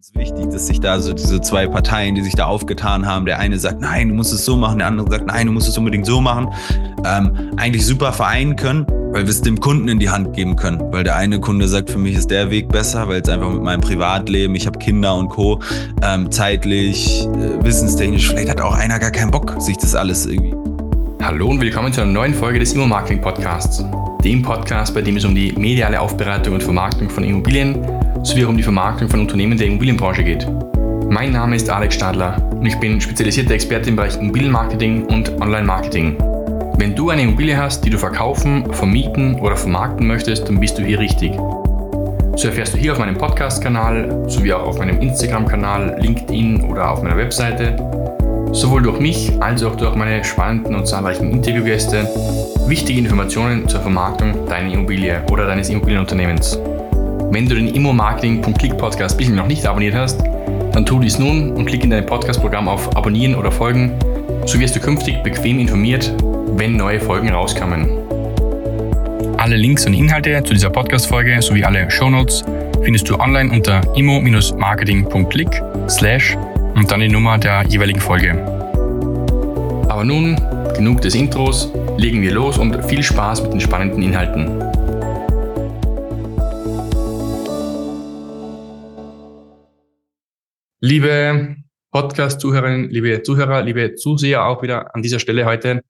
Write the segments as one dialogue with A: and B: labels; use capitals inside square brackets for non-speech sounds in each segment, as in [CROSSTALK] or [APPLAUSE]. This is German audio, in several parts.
A: ganz wichtig, dass sich da so diese zwei Parteien, die sich da aufgetan haben, der eine sagt, nein, du musst es so machen, der andere sagt, nein, du musst es unbedingt so machen, ähm, eigentlich super vereinen können, weil wir es dem Kunden in die Hand geben können. Weil der eine Kunde sagt, für mich ist der Weg besser, weil es einfach mit meinem Privatleben, ich habe Kinder und Co. Ähm, zeitlich, äh, wissenstechnisch, vielleicht hat auch einer gar keinen Bock, sich das alles irgendwie.
B: Hallo und willkommen zu einer neuen Folge des Immo-Marketing Podcasts. Dem Podcast, bei dem es um die mediale Aufbereitung und Vermarktung von Immobilien sowie um die Vermarktung von Unternehmen der Immobilienbranche geht. Mein Name ist Alex Stadler und ich bin spezialisierter Experte im Bereich Immobilienmarketing und Online-Marketing. Wenn du eine Immobilie hast, die du verkaufen, vermieten oder vermarkten möchtest, dann bist du hier richtig. So erfährst du hier auf meinem Podcast-Kanal sowie auch auf meinem Instagram-Kanal, LinkedIn oder auf meiner Webseite sowohl durch mich als auch durch meine spannenden und zahlreichen Interviewgäste wichtige Informationen zur Vermarktung deiner Immobilie oder deines Immobilienunternehmens. Wenn du den Immo-Marketing.click Podcast bisher noch nicht abonniert hast, dann tu dies nun und klick in dein Podcast-Programm auf Abonnieren oder Folgen. So wirst du künftig bequem informiert, wenn neue Folgen rauskommen. Alle Links und Inhalte zu dieser Podcast-Folge sowie alle Shownotes findest du online unter immo-marketing.click und dann die Nummer der jeweiligen Folge. Aber nun, genug des Intros, legen wir los und viel Spaß mit den spannenden Inhalten. Liebe Podcast-Zuhörerinnen, liebe Zuhörer, liebe Zuseher auch wieder an dieser Stelle heute.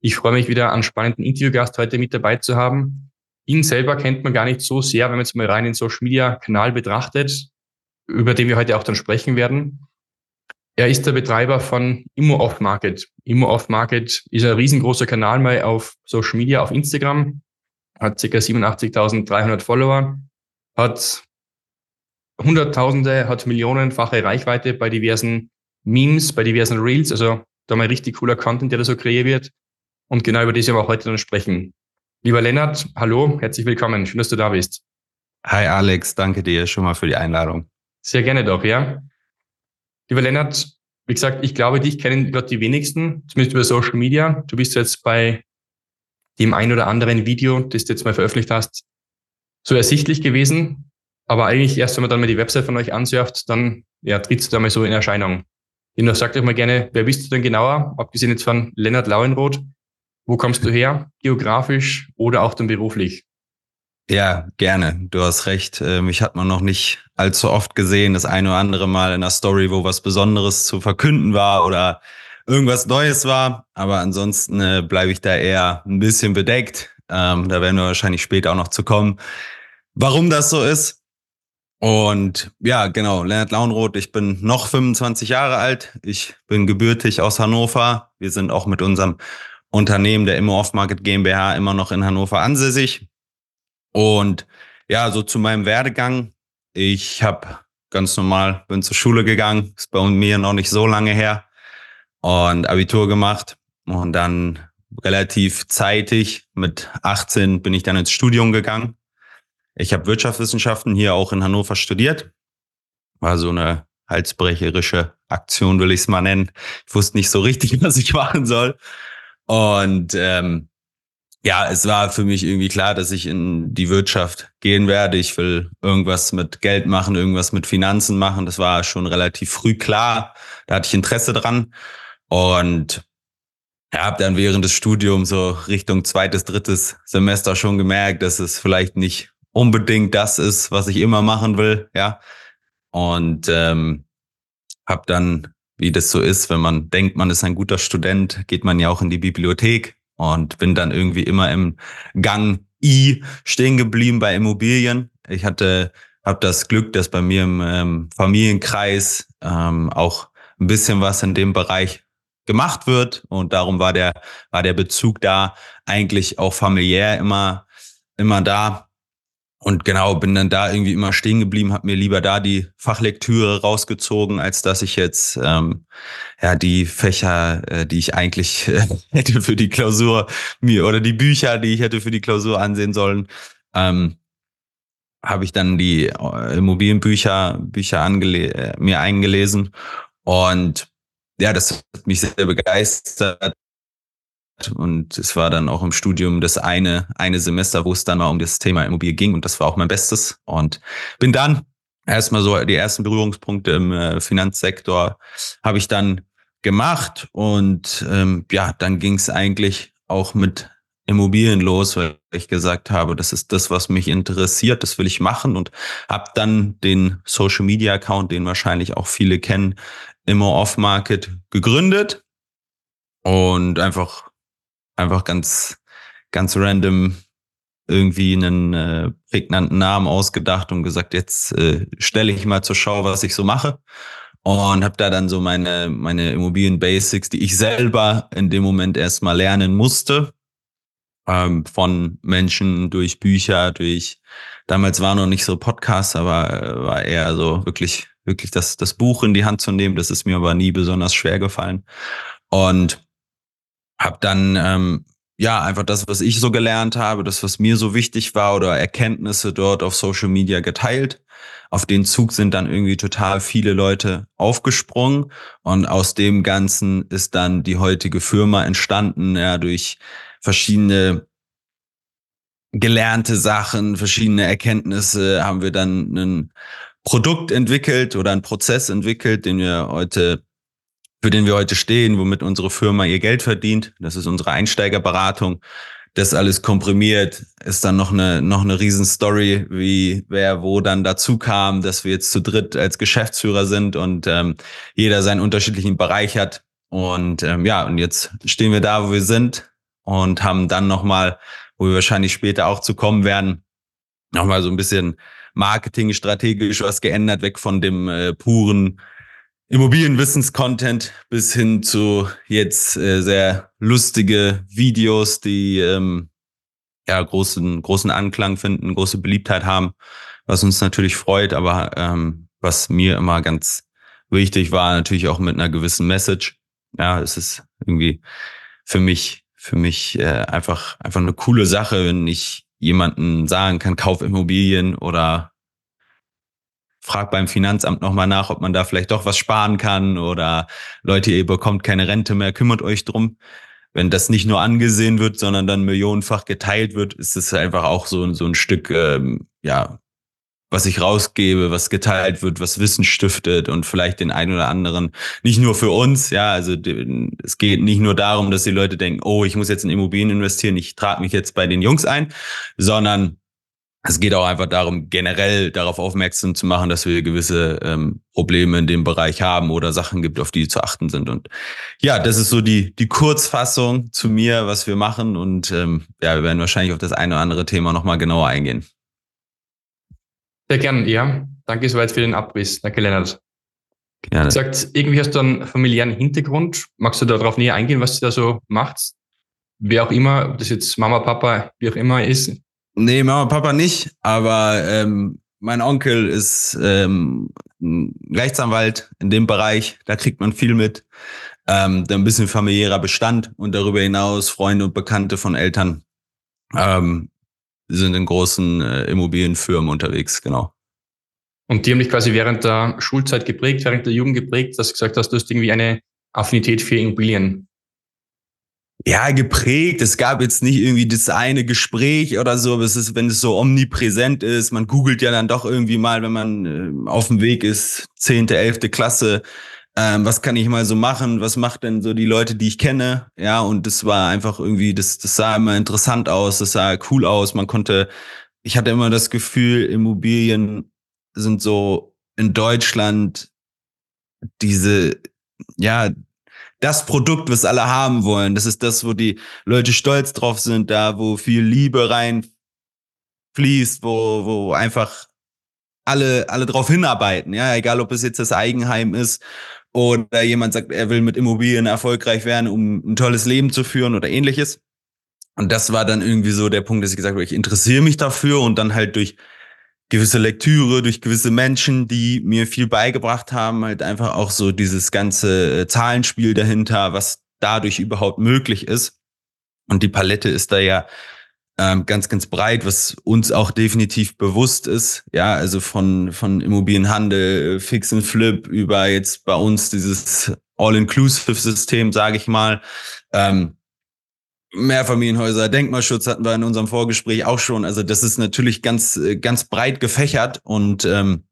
B: Ich freue mich wieder, einen spannenden Interviewgast heute mit dabei zu haben. Ihn selber kennt man gar nicht so sehr, wenn man jetzt mal rein den Social Media Kanal betrachtet, über den wir heute auch dann sprechen werden. Er ist der Betreiber von Immo Off Market. Immo Off Market ist ein riesengroßer Kanal mal auf Social Media, auf Instagram, hat ca. 87.300 Follower, hat Hunderttausende, hat millionenfache Reichweite bei diversen Memes, bei diversen Reels, also da mal richtig cooler Content, der da so kreiert wird. Und genau über das werden wir auch heute dann sprechen. Lieber Lennart, hallo, herzlich willkommen. Schön, dass du da bist.
A: Hi Alex, danke dir schon mal für die Einladung.
B: Sehr gerne doch, ja. Lieber Lennart, wie gesagt, ich glaube, dich kennen gerade die wenigsten, zumindest über Social Media. Du bist jetzt bei dem ein oder anderen Video, das du jetzt mal veröffentlicht hast, so ersichtlich gewesen. Aber eigentlich erst, wenn man dann mal die Website von euch ansurft, dann ja, trittst du da mal so in Erscheinung. Dennoch sagt euch mal gerne, wer bist du denn genauer? Abgesehen jetzt von Lennart Lauenroth. Wo kommst du her? Geografisch oder auch dann beruflich?
A: Ja, gerne. Du hast recht. Mich hat man noch nicht allzu oft gesehen. Das eine oder andere Mal in einer Story, wo was Besonderes zu verkünden war oder irgendwas Neues war. Aber ansonsten äh, bleibe ich da eher ein bisschen bedeckt. Ähm, da werden wir wahrscheinlich später auch noch zu kommen. Warum das so ist, und ja, genau, Lennart Launroth, ich bin noch 25 Jahre alt. Ich bin gebürtig aus Hannover. Wir sind auch mit unserem Unternehmen der Immo Off Market GmbH immer noch in Hannover ansässig. Und ja, so zu meinem Werdegang. Ich habe ganz normal, bin zur Schule gegangen, ist bei mir noch nicht so lange her und Abitur gemacht und dann relativ zeitig mit 18 bin ich dann ins Studium gegangen ich habe Wirtschaftswissenschaften hier auch in Hannover studiert. War so eine halsbrecherische Aktion, will ich es mal nennen. Ich wusste nicht so richtig, [LAUGHS] was ich machen soll. Und ähm, ja, es war für mich irgendwie klar, dass ich in die Wirtschaft gehen werde. Ich will irgendwas mit Geld machen, irgendwas mit Finanzen machen. Das war schon relativ früh klar. Da hatte ich Interesse dran. Und ja, habe dann während des Studiums so Richtung zweites, drittes Semester schon gemerkt, dass es vielleicht nicht unbedingt das ist, was ich immer machen will, ja. Und ähm, habe dann, wie das so ist, wenn man denkt, man ist ein guter Student, geht man ja auch in die Bibliothek und bin dann irgendwie immer im Gang I stehen geblieben bei Immobilien. Ich hatte, habe das Glück, dass bei mir im ähm, Familienkreis ähm, auch ein bisschen was in dem Bereich gemacht wird und darum war der war der Bezug da eigentlich auch familiär immer immer da und genau, bin dann da irgendwie immer stehen geblieben, habe mir lieber da die Fachlektüre rausgezogen, als dass ich jetzt ähm, ja die Fächer, äh, die ich eigentlich äh, [LAUGHS] hätte für die Klausur mir oder die Bücher, die ich hätte für die Klausur ansehen sollen, ähm, habe ich dann die äh, Immobilienbücher Bücher angele äh, mir eingelesen. Und ja, das hat mich sehr begeistert und es war dann auch im Studium das eine, eine Semester, wo es dann mal um das Thema Immobilie ging und das war auch mein Bestes. Und bin dann erstmal so die ersten Berührungspunkte im äh, Finanzsektor habe ich dann gemacht und ähm, ja, dann ging es eigentlich auch mit Immobilien los, weil ich gesagt habe, das ist das, was mich interessiert, das will ich machen und habe dann den Social Media Account, den wahrscheinlich auch viele kennen, immer Off Market gegründet und einfach einfach ganz ganz random irgendwie einen äh, prägnanten Namen ausgedacht und gesagt, jetzt äh, stelle ich mal zur Schau, was ich so mache. Und habe da dann so meine, meine Immobilien-Basics, die ich selber in dem Moment erstmal lernen musste, ähm, von Menschen durch Bücher, durch, damals war noch nicht so Podcasts, aber äh, war eher so wirklich, wirklich das, das Buch in die Hand zu nehmen. Das ist mir aber nie besonders schwer gefallen. Und habe dann ähm, ja, einfach das, was ich so gelernt habe, das, was mir so wichtig war oder Erkenntnisse dort auf Social Media geteilt. Auf den Zug sind dann irgendwie total viele Leute aufgesprungen und aus dem Ganzen ist dann die heutige Firma entstanden, ja, durch verschiedene gelernte Sachen, verschiedene Erkenntnisse haben wir dann ein Produkt entwickelt oder einen Prozess entwickelt, den wir heute für den wir heute stehen, womit unsere Firma ihr Geld verdient. Das ist unsere Einsteigerberatung. Das alles komprimiert ist dann noch eine noch eine Riesenstory, wie wer wo dann dazu kam, dass wir jetzt zu dritt als Geschäftsführer sind und ähm, jeder seinen unterschiedlichen Bereich hat. Und ähm, ja, und jetzt stehen wir da, wo wir sind und haben dann nochmal, wo wir wahrscheinlich später auch zu kommen werden, nochmal so ein bisschen Marketing strategisch was geändert, weg von dem äh, puren Immobilienwissens-Content bis hin zu jetzt äh, sehr lustige Videos, die ähm, ja großen großen Anklang finden, große Beliebtheit haben, was uns natürlich freut, aber ähm, was mir immer ganz wichtig war, natürlich auch mit einer gewissen Message. Ja, es ist irgendwie für mich für mich äh, einfach einfach eine coole Sache, wenn ich jemanden sagen kann, kauf Immobilien oder frag beim Finanzamt nochmal nach, ob man da vielleicht doch was sparen kann oder Leute, ihr bekommt keine Rente mehr, kümmert euch drum. Wenn das nicht nur angesehen wird, sondern dann millionenfach geteilt wird, ist es einfach auch so, so ein Stück, ähm, ja, was ich rausgebe, was geteilt wird, was Wissen stiftet und vielleicht den einen oder anderen, nicht nur für uns, ja, also es geht nicht nur darum, dass die Leute denken, oh, ich muss jetzt in Immobilien investieren, ich trage mich jetzt bei den Jungs ein, sondern es geht auch einfach darum, generell darauf aufmerksam zu machen, dass wir gewisse ähm, Probleme in dem Bereich haben oder Sachen gibt, auf die zu achten sind. Und ja, das ist so die, die Kurzfassung zu mir, was wir machen. Und ähm, ja, wir werden wahrscheinlich auf das eine oder andere Thema nochmal genauer eingehen.
B: Sehr gern, ja. Danke soweit für den Abriss. Danke, Lennart. Gerne. Du sagst, irgendwie hast du einen familiären Hintergrund. Magst du darauf näher eingehen, was du da so machst? Wer auch immer, ob das jetzt Mama, Papa, wie auch immer ist,
A: Nee, Mama, Papa nicht, aber ähm, mein Onkel ist ähm, Rechtsanwalt in dem Bereich, da kriegt man viel mit. Ähm, ein bisschen familiärer Bestand und darüber hinaus Freunde und Bekannte von Eltern ähm, sind in großen äh, Immobilienfirmen unterwegs, genau.
B: Und die haben dich quasi während der Schulzeit geprägt, während der Jugend geprägt, dass du gesagt hast, du hast irgendwie eine Affinität für Immobilien
A: ja, geprägt. Es gab jetzt nicht irgendwie das eine Gespräch oder so, es ist, wenn es so omnipräsent ist, man googelt ja dann doch irgendwie mal, wenn man äh, auf dem Weg ist, zehnte, elfte Klasse, ähm, was kann ich mal so machen? Was macht denn so die Leute, die ich kenne? Ja, und das war einfach irgendwie, das, das sah immer interessant aus, das sah cool aus. Man konnte, ich hatte immer das Gefühl, Immobilien sind so in Deutschland diese, ja, das Produkt, was alle haben wollen. Das ist das, wo die Leute stolz drauf sind, da wo viel Liebe reinfließt, wo, wo einfach alle, alle drauf hinarbeiten. Ja, egal ob es jetzt das Eigenheim ist oder jemand sagt, er will mit Immobilien erfolgreich werden, um ein tolles Leben zu führen oder ähnliches. Und das war dann irgendwie so der Punkt, dass ich gesagt habe, ich interessiere mich dafür und dann halt durch gewisse Lektüre, durch gewisse Menschen, die mir viel beigebracht haben, halt einfach auch so dieses ganze äh, Zahlenspiel dahinter, was dadurch überhaupt möglich ist. Und die Palette ist da ja ähm, ganz, ganz breit, was uns auch definitiv bewusst ist. Ja, also von, von Immobilienhandel, Fix and Flip über jetzt bei uns dieses All-Inclusive-System, sage ich mal. Ähm, Mehrfamilienhäuser, Denkmalschutz hatten wir in unserem Vorgespräch auch schon. Also das ist natürlich ganz, äh, ganz breit gefächert und ähm,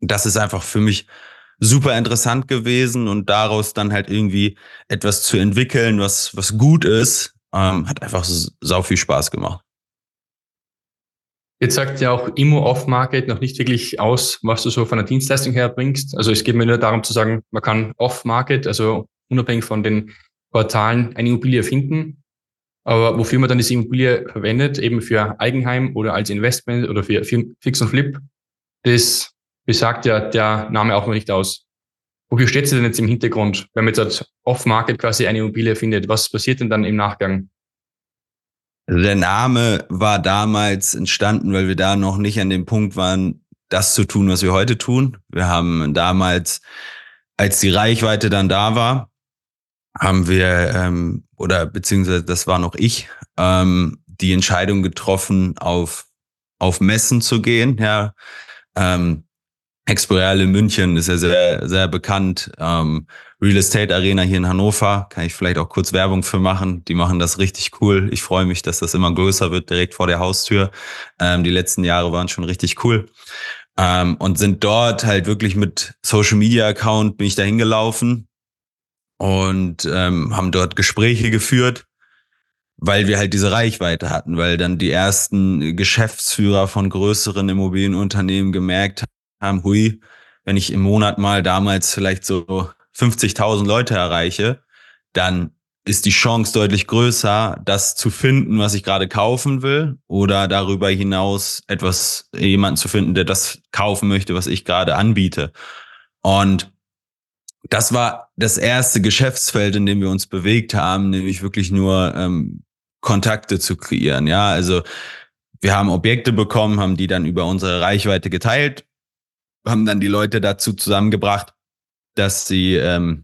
A: das ist einfach für mich super interessant gewesen und daraus dann halt irgendwie etwas zu entwickeln, was, was gut ist, ähm, hat einfach sau viel Spaß gemacht.
B: Jetzt sagt ja auch Immo Off-Market noch nicht wirklich aus, was du so von der Dienstleistung her bringst. Also es geht mir nur darum zu sagen, man kann Off-Market, also unabhängig von den Portalen, eine Immobilie finden. Aber wofür man dann diese Immobilie verwendet, eben für Eigenheim oder als Investment oder für Fix und Flip, das besagt ja der Name auch noch nicht aus. Wofür steht sie denn jetzt im Hintergrund, wenn man jetzt Off-Market quasi eine Immobilie findet? Was passiert denn dann im Nachgang?
A: Also der Name war damals entstanden, weil wir da noch nicht an dem Punkt waren, das zu tun, was wir heute tun. Wir haben damals, als die Reichweite dann da war, haben wir, ähm, oder beziehungsweise das war noch ich, ähm, die Entscheidung getroffen, auf, auf Messen zu gehen. Ja, ähm, Exporeal in München ist ja sehr, sehr bekannt. Ähm, Real Estate Arena hier in Hannover, kann ich vielleicht auch kurz Werbung für machen. Die machen das richtig cool. Ich freue mich, dass das immer größer wird, direkt vor der Haustür. Ähm, die letzten Jahre waren schon richtig cool. Ähm, und sind dort halt wirklich mit Social Media Account bin ich da hingelaufen und ähm, haben dort Gespräche geführt, weil wir halt diese Reichweite hatten, weil dann die ersten Geschäftsführer von größeren Immobilienunternehmen gemerkt haben, hui, wenn ich im Monat mal damals vielleicht so 50.000 Leute erreiche, dann ist die Chance deutlich größer, das zu finden, was ich gerade kaufen will, oder darüber hinaus etwas, jemanden zu finden, der das kaufen möchte, was ich gerade anbiete. Und das war das erste Geschäftsfeld, in dem wir uns bewegt haben, nämlich wirklich nur ähm, Kontakte zu kreieren. Ja, also wir haben Objekte bekommen, haben die dann über unsere Reichweite geteilt haben dann die Leute dazu zusammengebracht, dass sie ähm,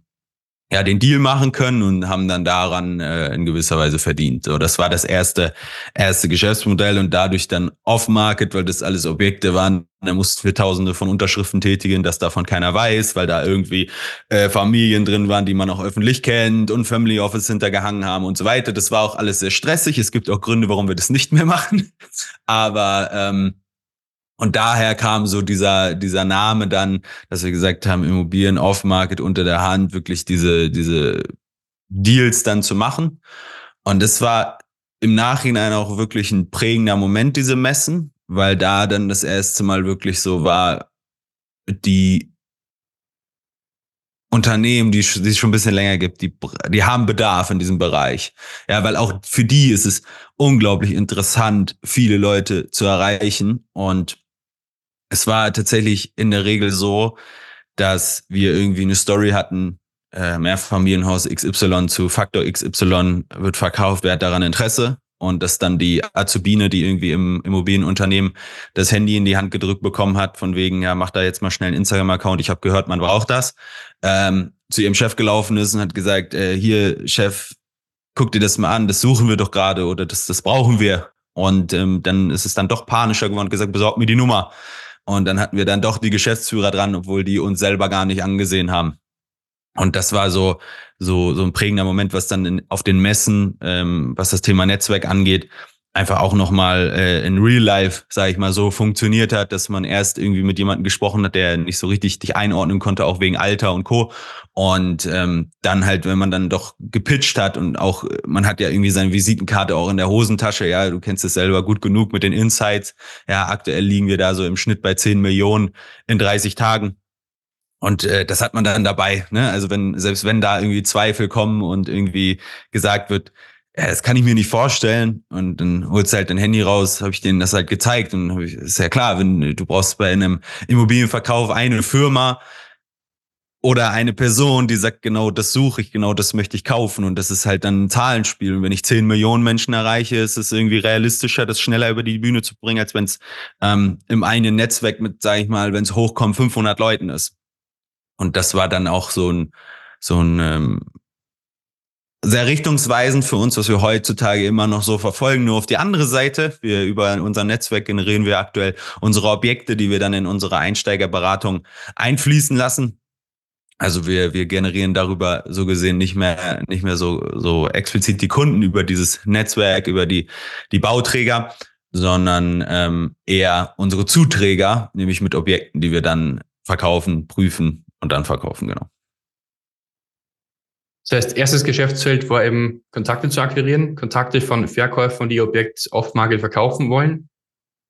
A: ja den Deal machen können und haben dann daran äh, in gewisser Weise verdient. So, das war das erste erste Geschäftsmodell und dadurch dann Off-Market, weil das alles Objekte waren. Da mussten wir Tausende von Unterschriften tätigen, dass davon keiner weiß, weil da irgendwie äh, Familien drin waren, die man auch öffentlich kennt und Family Office hintergehangen haben und so weiter. Das war auch alles sehr stressig. Es gibt auch Gründe, warum wir das nicht mehr [LAUGHS] machen. Aber ähm, und daher kam so dieser, dieser Name dann, dass wir gesagt haben, Immobilien Off-Market unter der Hand, wirklich diese, diese Deals dann zu machen. Und es war im Nachhinein auch wirklich ein prägender Moment, diese Messen, weil da dann das erste Mal wirklich so war, die Unternehmen, die, die es schon ein bisschen länger gibt, die, die haben Bedarf in diesem Bereich. Ja, weil auch für die ist es unglaublich interessant, viele Leute zu erreichen. Und es war tatsächlich in der Regel so, dass wir irgendwie eine Story hatten, äh, Mehrfamilienhaus XY zu Faktor XY wird verkauft, wer hat daran Interesse? Und dass dann die Azubine, die irgendwie im Immobilienunternehmen das Handy in die Hand gedrückt bekommen hat, von wegen, ja, mach da jetzt mal schnell einen Instagram-Account, ich habe gehört, man braucht das, ähm, zu ihrem Chef gelaufen ist und hat gesagt, äh, hier, Chef, guck dir das mal an, das suchen wir doch gerade oder das, das brauchen wir. Und ähm, dann ist es dann doch panischer geworden und gesagt, besorg mir die Nummer. Und dann hatten wir dann doch die Geschäftsführer dran, obwohl die uns selber gar nicht angesehen haben. Und das war so, so, so ein prägender Moment, was dann in, auf den Messen, ähm, was das Thema Netzwerk angeht, einfach auch nochmal äh, in Real Life, sage ich mal so, funktioniert hat, dass man erst irgendwie mit jemandem gesprochen hat, der nicht so richtig dich einordnen konnte, auch wegen Alter und Co. Und ähm, dann halt, wenn man dann doch gepitcht hat und auch, man hat ja irgendwie seine Visitenkarte auch in der Hosentasche, ja, du kennst es selber gut genug mit den Insights. Ja, aktuell liegen wir da so im Schnitt bei 10 Millionen in 30 Tagen. Und äh, das hat man dann dabei. Ne? Also wenn, selbst wenn da irgendwie Zweifel kommen und irgendwie gesagt wird, ja, das kann ich mir nicht vorstellen. Und dann holst du halt dein Handy raus, habe ich denen das halt gezeigt. Und ich, ist ja klar, wenn du brauchst bei einem Immobilienverkauf eine Firma oder eine Person, die sagt, genau das suche ich, genau das möchte ich kaufen. Und das ist halt dann ein Zahlenspiel. Und wenn ich zehn Millionen Menschen erreiche, ist es irgendwie realistischer, das schneller über die Bühne zu bringen, als wenn es ähm, im einen Netzwerk mit, sage ich mal, wenn es hochkommt, 500 Leuten ist. Und das war dann auch so ein, so ein ähm, sehr richtungsweisend für uns, was wir heutzutage immer noch so verfolgen. Nur auf die andere Seite, wir über unser Netzwerk generieren wir aktuell unsere Objekte, die wir dann in unsere Einsteigerberatung einfließen lassen. Also wir, wir generieren darüber so gesehen nicht mehr, nicht mehr so, so explizit die Kunden über dieses Netzwerk, über die, die Bauträger, sondern ähm, eher unsere Zuträger, nämlich mit Objekten, die wir dann verkaufen, prüfen und dann verkaufen, genau.
B: Das heißt, erstes Geschäftsfeld war eben Kontakte zu akquirieren, Kontakte von Verkäufern, die Objekt off Market verkaufen wollen.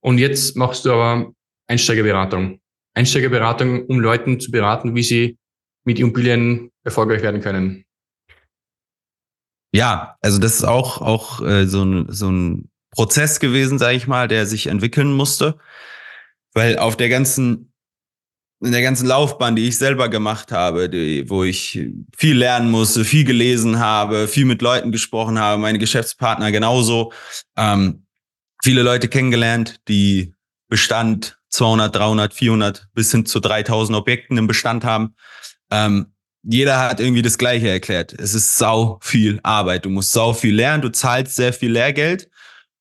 B: Und jetzt machst du aber Einsteigerberatung. Einsteigerberatung, um Leuten zu beraten, wie sie mit Immobilien erfolgreich werden können.
A: Ja, also das ist auch, auch äh, so, ein, so ein Prozess gewesen, sage ich mal, der sich entwickeln musste. Weil auf der ganzen in der ganzen Laufbahn, die ich selber gemacht habe, die, wo ich viel lernen musste, viel gelesen habe, viel mit Leuten gesprochen habe, meine Geschäftspartner genauso, ähm, viele Leute kennengelernt, die Bestand 200, 300, 400 bis hin zu 3000 Objekten im Bestand haben. Ähm, jeder hat irgendwie das Gleiche erklärt. Es ist sau viel Arbeit. Du musst sau viel lernen. Du zahlst sehr viel Lehrgeld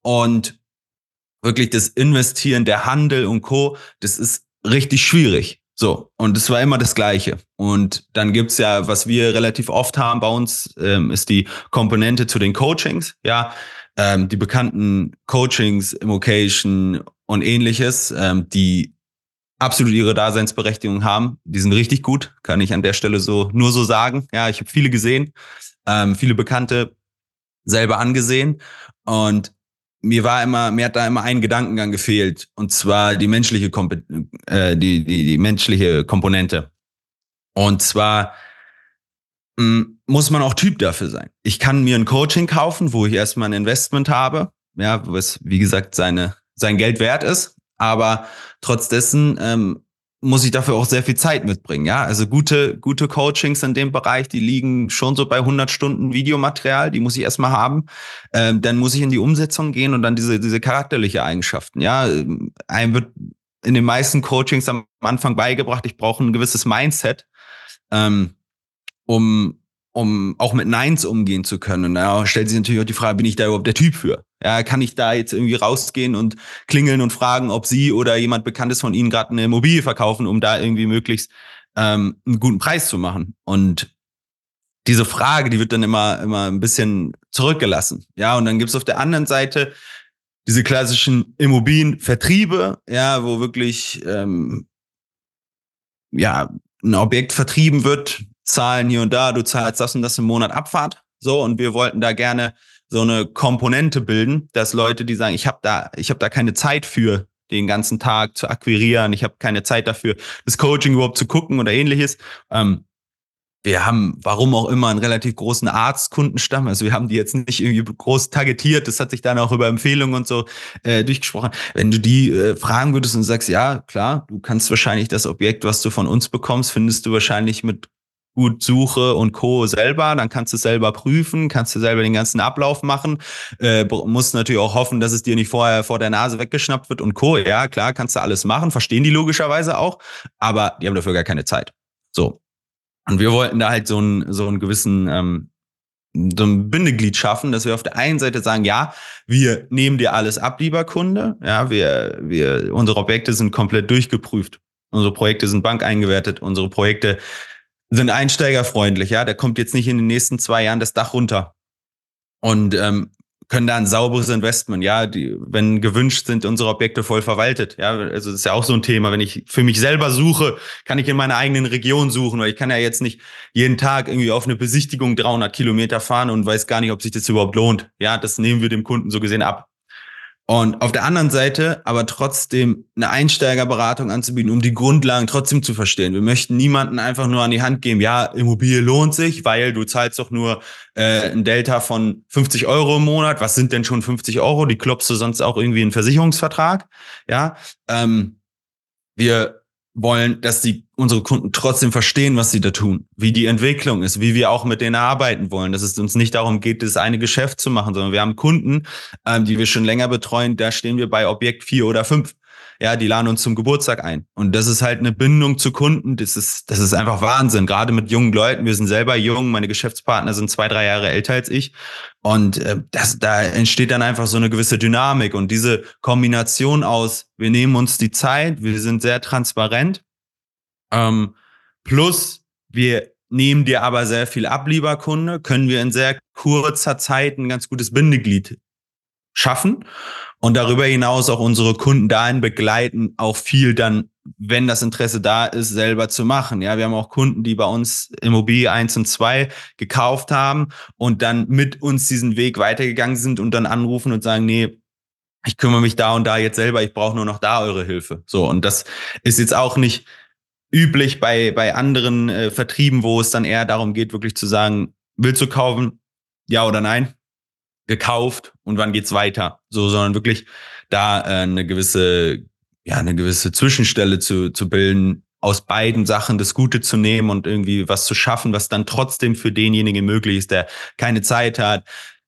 A: und wirklich das Investieren, der Handel und Co. Das ist richtig schwierig. So, und es war immer das Gleiche. Und dann gibt's ja, was wir relativ oft haben bei uns, ähm, ist die Komponente zu den Coachings. Ja, ähm, die bekannten Coachings, Immocation und ähnliches, ähm, die absolut ihre Daseinsberechtigung haben. Die sind richtig gut, kann ich an der Stelle so nur so sagen. Ja, ich habe viele gesehen, ähm, viele Bekannte selber angesehen. Und mir war immer, mir hat da immer ein Gedankengang gefehlt, und zwar die menschliche, Komp äh, die, die, die menschliche Komponente. Und zwar mh, mm, muss man auch Typ dafür sein. Ich kann mir ein Coaching kaufen, wo ich erstmal ein Investment habe, ja, was wie gesagt seine sein Geld wert ist, aber trotz dessen ähm, muss ich dafür auch sehr viel Zeit mitbringen. Ja, also gute, gute Coachings in dem Bereich, die liegen schon so bei 100 Stunden Videomaterial, die muss ich erstmal haben. Ähm, dann muss ich in die Umsetzung gehen und dann diese, diese charakterliche Eigenschaften. Ja, einem wird in den meisten Coachings am Anfang beigebracht, ich brauche ein gewisses Mindset, ähm, um, um auch mit Neins umgehen zu können. Und da stellt sich natürlich auch die Frage, bin ich da überhaupt der Typ für? Ja, kann ich da jetzt irgendwie rausgehen und klingeln und fragen, ob Sie oder jemand Bekanntes von Ihnen gerade eine Immobilie verkaufen, um da irgendwie möglichst ähm, einen guten Preis zu machen? Und diese Frage, die wird dann immer, immer ein bisschen zurückgelassen. Ja, und dann gibt's auf der anderen Seite diese klassischen Immobilienvertriebe, ja, wo wirklich ähm, ja ein Objekt vertrieben wird, Zahlen hier und da, du zahlst das und das im Monat Abfahrt. So, und wir wollten da gerne so eine Komponente bilden, dass Leute, die sagen, ich habe da, ich habe da keine Zeit für, den ganzen Tag zu akquirieren, ich habe keine Zeit dafür, das Coaching überhaupt zu gucken oder ähnliches. Ähm, wir haben, warum auch immer, einen relativ großen Arztkundenstamm. Also wir haben die jetzt nicht irgendwie groß targetiert. Das hat sich dann auch über Empfehlungen und so äh, durchgesprochen. Wenn du die äh, fragen würdest und sagst, ja, klar, du kannst wahrscheinlich das Objekt, was du von uns bekommst, findest du wahrscheinlich mit gut Suche und Co. selber, dann kannst du selber prüfen, kannst du selber den ganzen Ablauf machen, äh, musst natürlich auch hoffen, dass es dir nicht vorher vor der Nase weggeschnappt wird und Co. Ja, klar, kannst du alles machen, verstehen die logischerweise auch, aber die haben dafür gar keine Zeit. So. Und wir wollten da halt so einen, so einen gewissen, ähm, so ein Bindeglied schaffen, dass wir auf der einen Seite sagen, ja, wir nehmen dir alles ab, lieber Kunde. Ja, wir, wir, unsere Objekte sind komplett durchgeprüft. Unsere Projekte sind bankeingewertet. Unsere Projekte sind einsteigerfreundlich, ja. Der kommt jetzt nicht in den nächsten zwei Jahren das Dach runter. Und ähm, können da ein sauberes Investment, ja, die, wenn gewünscht sind unsere Objekte voll verwaltet, ja, also das ist ja auch so ein Thema, wenn ich für mich selber suche, kann ich in meiner eigenen Region suchen, weil ich kann ja jetzt nicht jeden Tag irgendwie auf eine Besichtigung 300 Kilometer fahren und weiß gar nicht, ob sich das überhaupt lohnt, ja, das nehmen wir dem Kunden so gesehen ab. Und auf der anderen Seite aber trotzdem eine Einsteigerberatung anzubieten, um die Grundlagen trotzdem zu verstehen. Wir möchten niemanden einfach nur an die Hand geben, ja, Immobilie lohnt sich, weil du zahlst doch nur äh, ein Delta von 50 Euro im Monat. Was sind denn schon 50 Euro? Die klopfst du sonst auch irgendwie in Versicherungsvertrag. Ja, ähm, wir wollen, dass die unsere Kunden trotzdem verstehen, was sie da tun, wie die Entwicklung ist, wie wir auch mit denen arbeiten wollen, dass es uns nicht darum geht, das eine Geschäft zu machen, sondern wir haben Kunden, ähm, die wir schon länger betreuen, da stehen wir bei Objekt vier oder fünf ja, die laden uns zum Geburtstag ein. Und das ist halt eine Bindung zu Kunden. Das ist, das ist einfach Wahnsinn. Gerade mit jungen Leuten. Wir sind selber jung. Meine Geschäftspartner sind zwei, drei Jahre älter als ich. Und äh, das, da entsteht dann einfach so eine gewisse Dynamik. Und diese Kombination aus, wir nehmen uns die Zeit, wir sind sehr transparent. Ähm, plus, wir nehmen dir aber sehr viel ab, lieber Kunde, können wir in sehr kurzer Zeit ein ganz gutes Bindeglied schaffen und darüber hinaus auch unsere Kunden dahin begleiten, auch viel dann wenn das Interesse da ist, selber zu machen. Ja, wir haben auch Kunden, die bei uns Immobilie 1 und 2 gekauft haben und dann mit uns diesen Weg weitergegangen sind und dann anrufen und sagen, nee, ich kümmere mich da und da jetzt selber, ich brauche nur noch da eure Hilfe. So, und das ist jetzt auch nicht üblich bei, bei anderen äh, Vertrieben, wo es dann eher darum geht, wirklich zu sagen, willst du kaufen? Ja oder nein? Gekauft und wann geht's weiter? So, sondern wirklich da äh, eine gewisse, ja, eine gewisse Zwischenstelle zu, zu bilden, aus beiden Sachen das Gute zu nehmen und irgendwie was zu schaffen, was dann trotzdem für denjenigen möglich ist, der keine Zeit hat,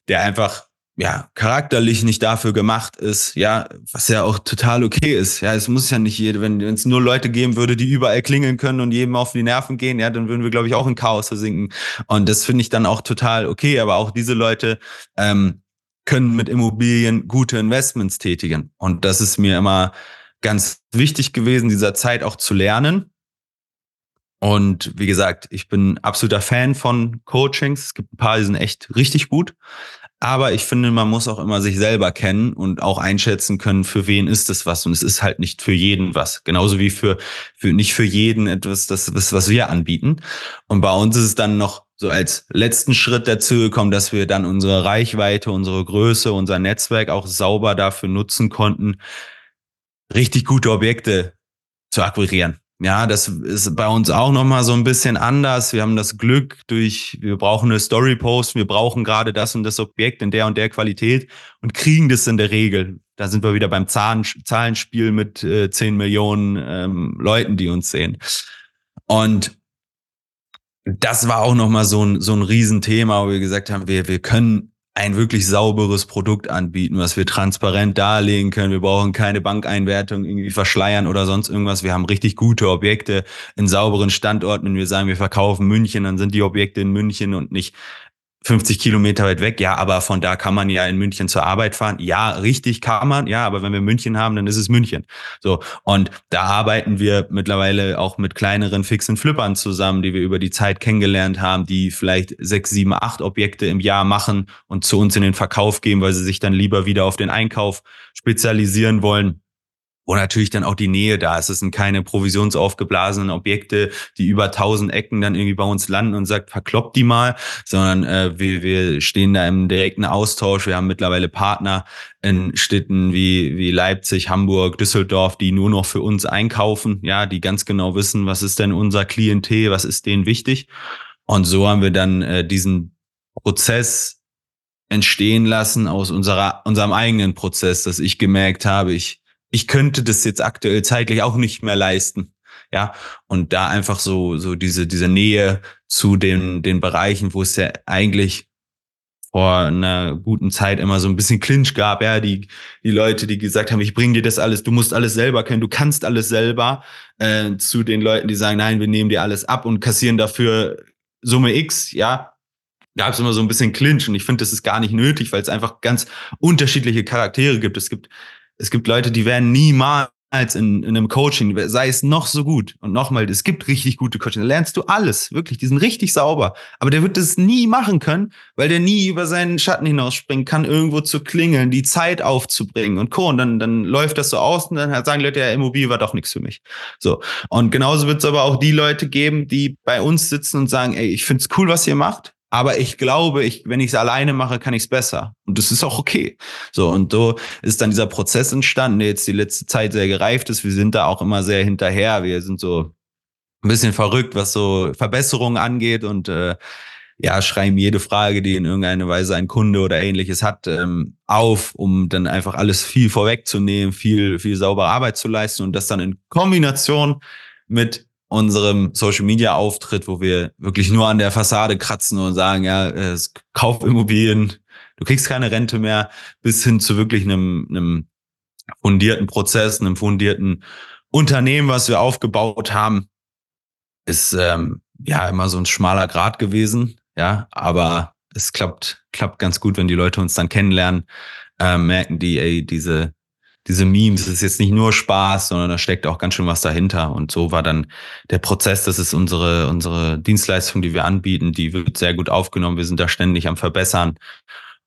A: der einfach ja, charakterlich nicht dafür gemacht ist, ja, was ja auch total okay ist. Ja, es muss ja nicht jede, wenn es nur Leute geben würde, die überall klingeln können und jedem auf die Nerven gehen, ja, dann würden wir, glaube ich, auch in Chaos versinken. Und das finde ich dann auch total okay. Aber auch diese Leute ähm, können mit Immobilien gute Investments tätigen. Und das ist mir immer ganz wichtig gewesen, dieser Zeit auch zu lernen. Und wie gesagt, ich bin absoluter Fan von Coachings. Es gibt ein paar, die sind echt richtig gut. Aber ich finde, man muss auch immer sich selber kennen und auch einschätzen können, für wen ist es was. Und es ist halt nicht für jeden was. Genauso wie für, für nicht für jeden etwas, das, was, was wir anbieten. Und bei uns ist es dann noch so als letzten Schritt dazu gekommen, dass wir dann unsere Reichweite, unsere Größe, unser Netzwerk auch sauber dafür nutzen konnten, richtig gute Objekte zu akquirieren. Ja, das ist bei uns auch nochmal so ein bisschen anders. Wir haben das Glück durch, wir brauchen eine Story-Post, wir brauchen gerade das und das Objekt in der und der Qualität und kriegen das in der Regel. Da sind wir wieder beim Zahlen, Zahlenspiel mit äh, 10 Millionen ähm, Leuten, die uns sehen. Und das war auch nochmal so ein, so ein Riesenthema, wo wir gesagt haben, wir, wir können ein wirklich sauberes Produkt anbieten, was wir transparent darlegen können. Wir brauchen keine Bankeinwertung irgendwie verschleiern oder sonst irgendwas. Wir haben richtig gute Objekte in sauberen Standorten. Wenn wir sagen, wir verkaufen München, dann sind die Objekte in München und nicht 50 Kilometer weit weg, ja, aber von da kann man ja in München zur Arbeit fahren. Ja, richtig kann man, ja, aber wenn wir München haben, dann ist es München. So. Und da arbeiten wir mittlerweile auch mit kleineren fixen Flippern zusammen, die wir über die Zeit kennengelernt haben, die vielleicht sechs, sieben, acht Objekte im Jahr machen und zu uns in den Verkauf gehen, weil sie sich dann lieber wieder auf den Einkauf spezialisieren wollen wo natürlich dann auch die Nähe da ist. Es sind keine provisionsaufgeblasenen Objekte, die über tausend Ecken dann irgendwie bei uns landen und sagt, verkloppt die mal, sondern äh, wir, wir stehen da im direkten Austausch. Wir haben mittlerweile Partner in Städten wie, wie Leipzig, Hamburg, Düsseldorf, die nur noch für uns einkaufen, ja, die ganz genau wissen, was ist denn unser Klientel, was ist denen wichtig. Und so haben wir dann äh, diesen Prozess entstehen lassen aus unserer, unserem eigenen Prozess, dass ich gemerkt habe, ich ich könnte das jetzt aktuell zeitlich auch nicht mehr leisten. Ja, und da einfach so, so diese, diese Nähe zu den, den Bereichen, wo es ja eigentlich vor einer guten Zeit immer so ein bisschen Clinch gab, ja, die, die Leute, die gesagt haben, ich bring dir das alles, du musst alles selber können, du kannst alles selber, äh, zu den Leuten, die sagen, nein, wir nehmen dir alles ab und kassieren dafür Summe X, ja, gab es immer so ein bisschen Clinch und ich finde, das ist gar nicht nötig, weil es einfach ganz unterschiedliche Charaktere gibt. Es gibt es gibt Leute, die werden niemals in, in einem Coaching, sei es noch so gut. Und nochmal, es gibt richtig gute Coaching. Da lernst du alles, wirklich. Die sind richtig sauber. Aber der wird das nie machen können, weil der nie über seinen Schatten hinausspringen kann, irgendwo zu klingeln, die Zeit aufzubringen und Co. Und dann, dann läuft das so aus und dann sagen Leute, ja, Immobilie war doch nichts für mich. So. Und genauso wird es aber auch die Leute geben, die bei uns sitzen und sagen, ey, ich find's cool, was ihr macht. Aber ich glaube, ich, wenn ich es alleine mache, kann ich es besser. Und das ist auch okay. So, und so ist dann dieser Prozess entstanden, der jetzt die letzte Zeit sehr gereift ist. Wir sind da auch immer sehr hinterher. Wir sind so ein bisschen verrückt, was so Verbesserungen angeht und äh, ja, schreiben jede Frage, die in irgendeiner Weise ein Kunde oder ähnliches hat, ähm, auf, um dann einfach alles viel vorwegzunehmen, viel, viel saubere Arbeit zu leisten und das dann in Kombination mit unserem Social Media Auftritt, wo wir wirklich nur an der Fassade kratzen und sagen, ja, kauf Immobilien, du kriegst keine Rente mehr, bis hin zu wirklich einem, einem fundierten Prozess, einem fundierten Unternehmen, was wir aufgebaut haben, ist ähm, ja immer so ein schmaler Grad gewesen, ja, aber es klappt, klappt ganz gut, wenn die Leute uns dann kennenlernen, äh, merken die, ey, diese, diese Memes, das ist jetzt nicht nur Spaß, sondern da steckt auch ganz schön was dahinter. Und so war dann der Prozess, das ist unsere, unsere Dienstleistung, die wir anbieten, die wird sehr gut aufgenommen. Wir sind da ständig am Verbessern.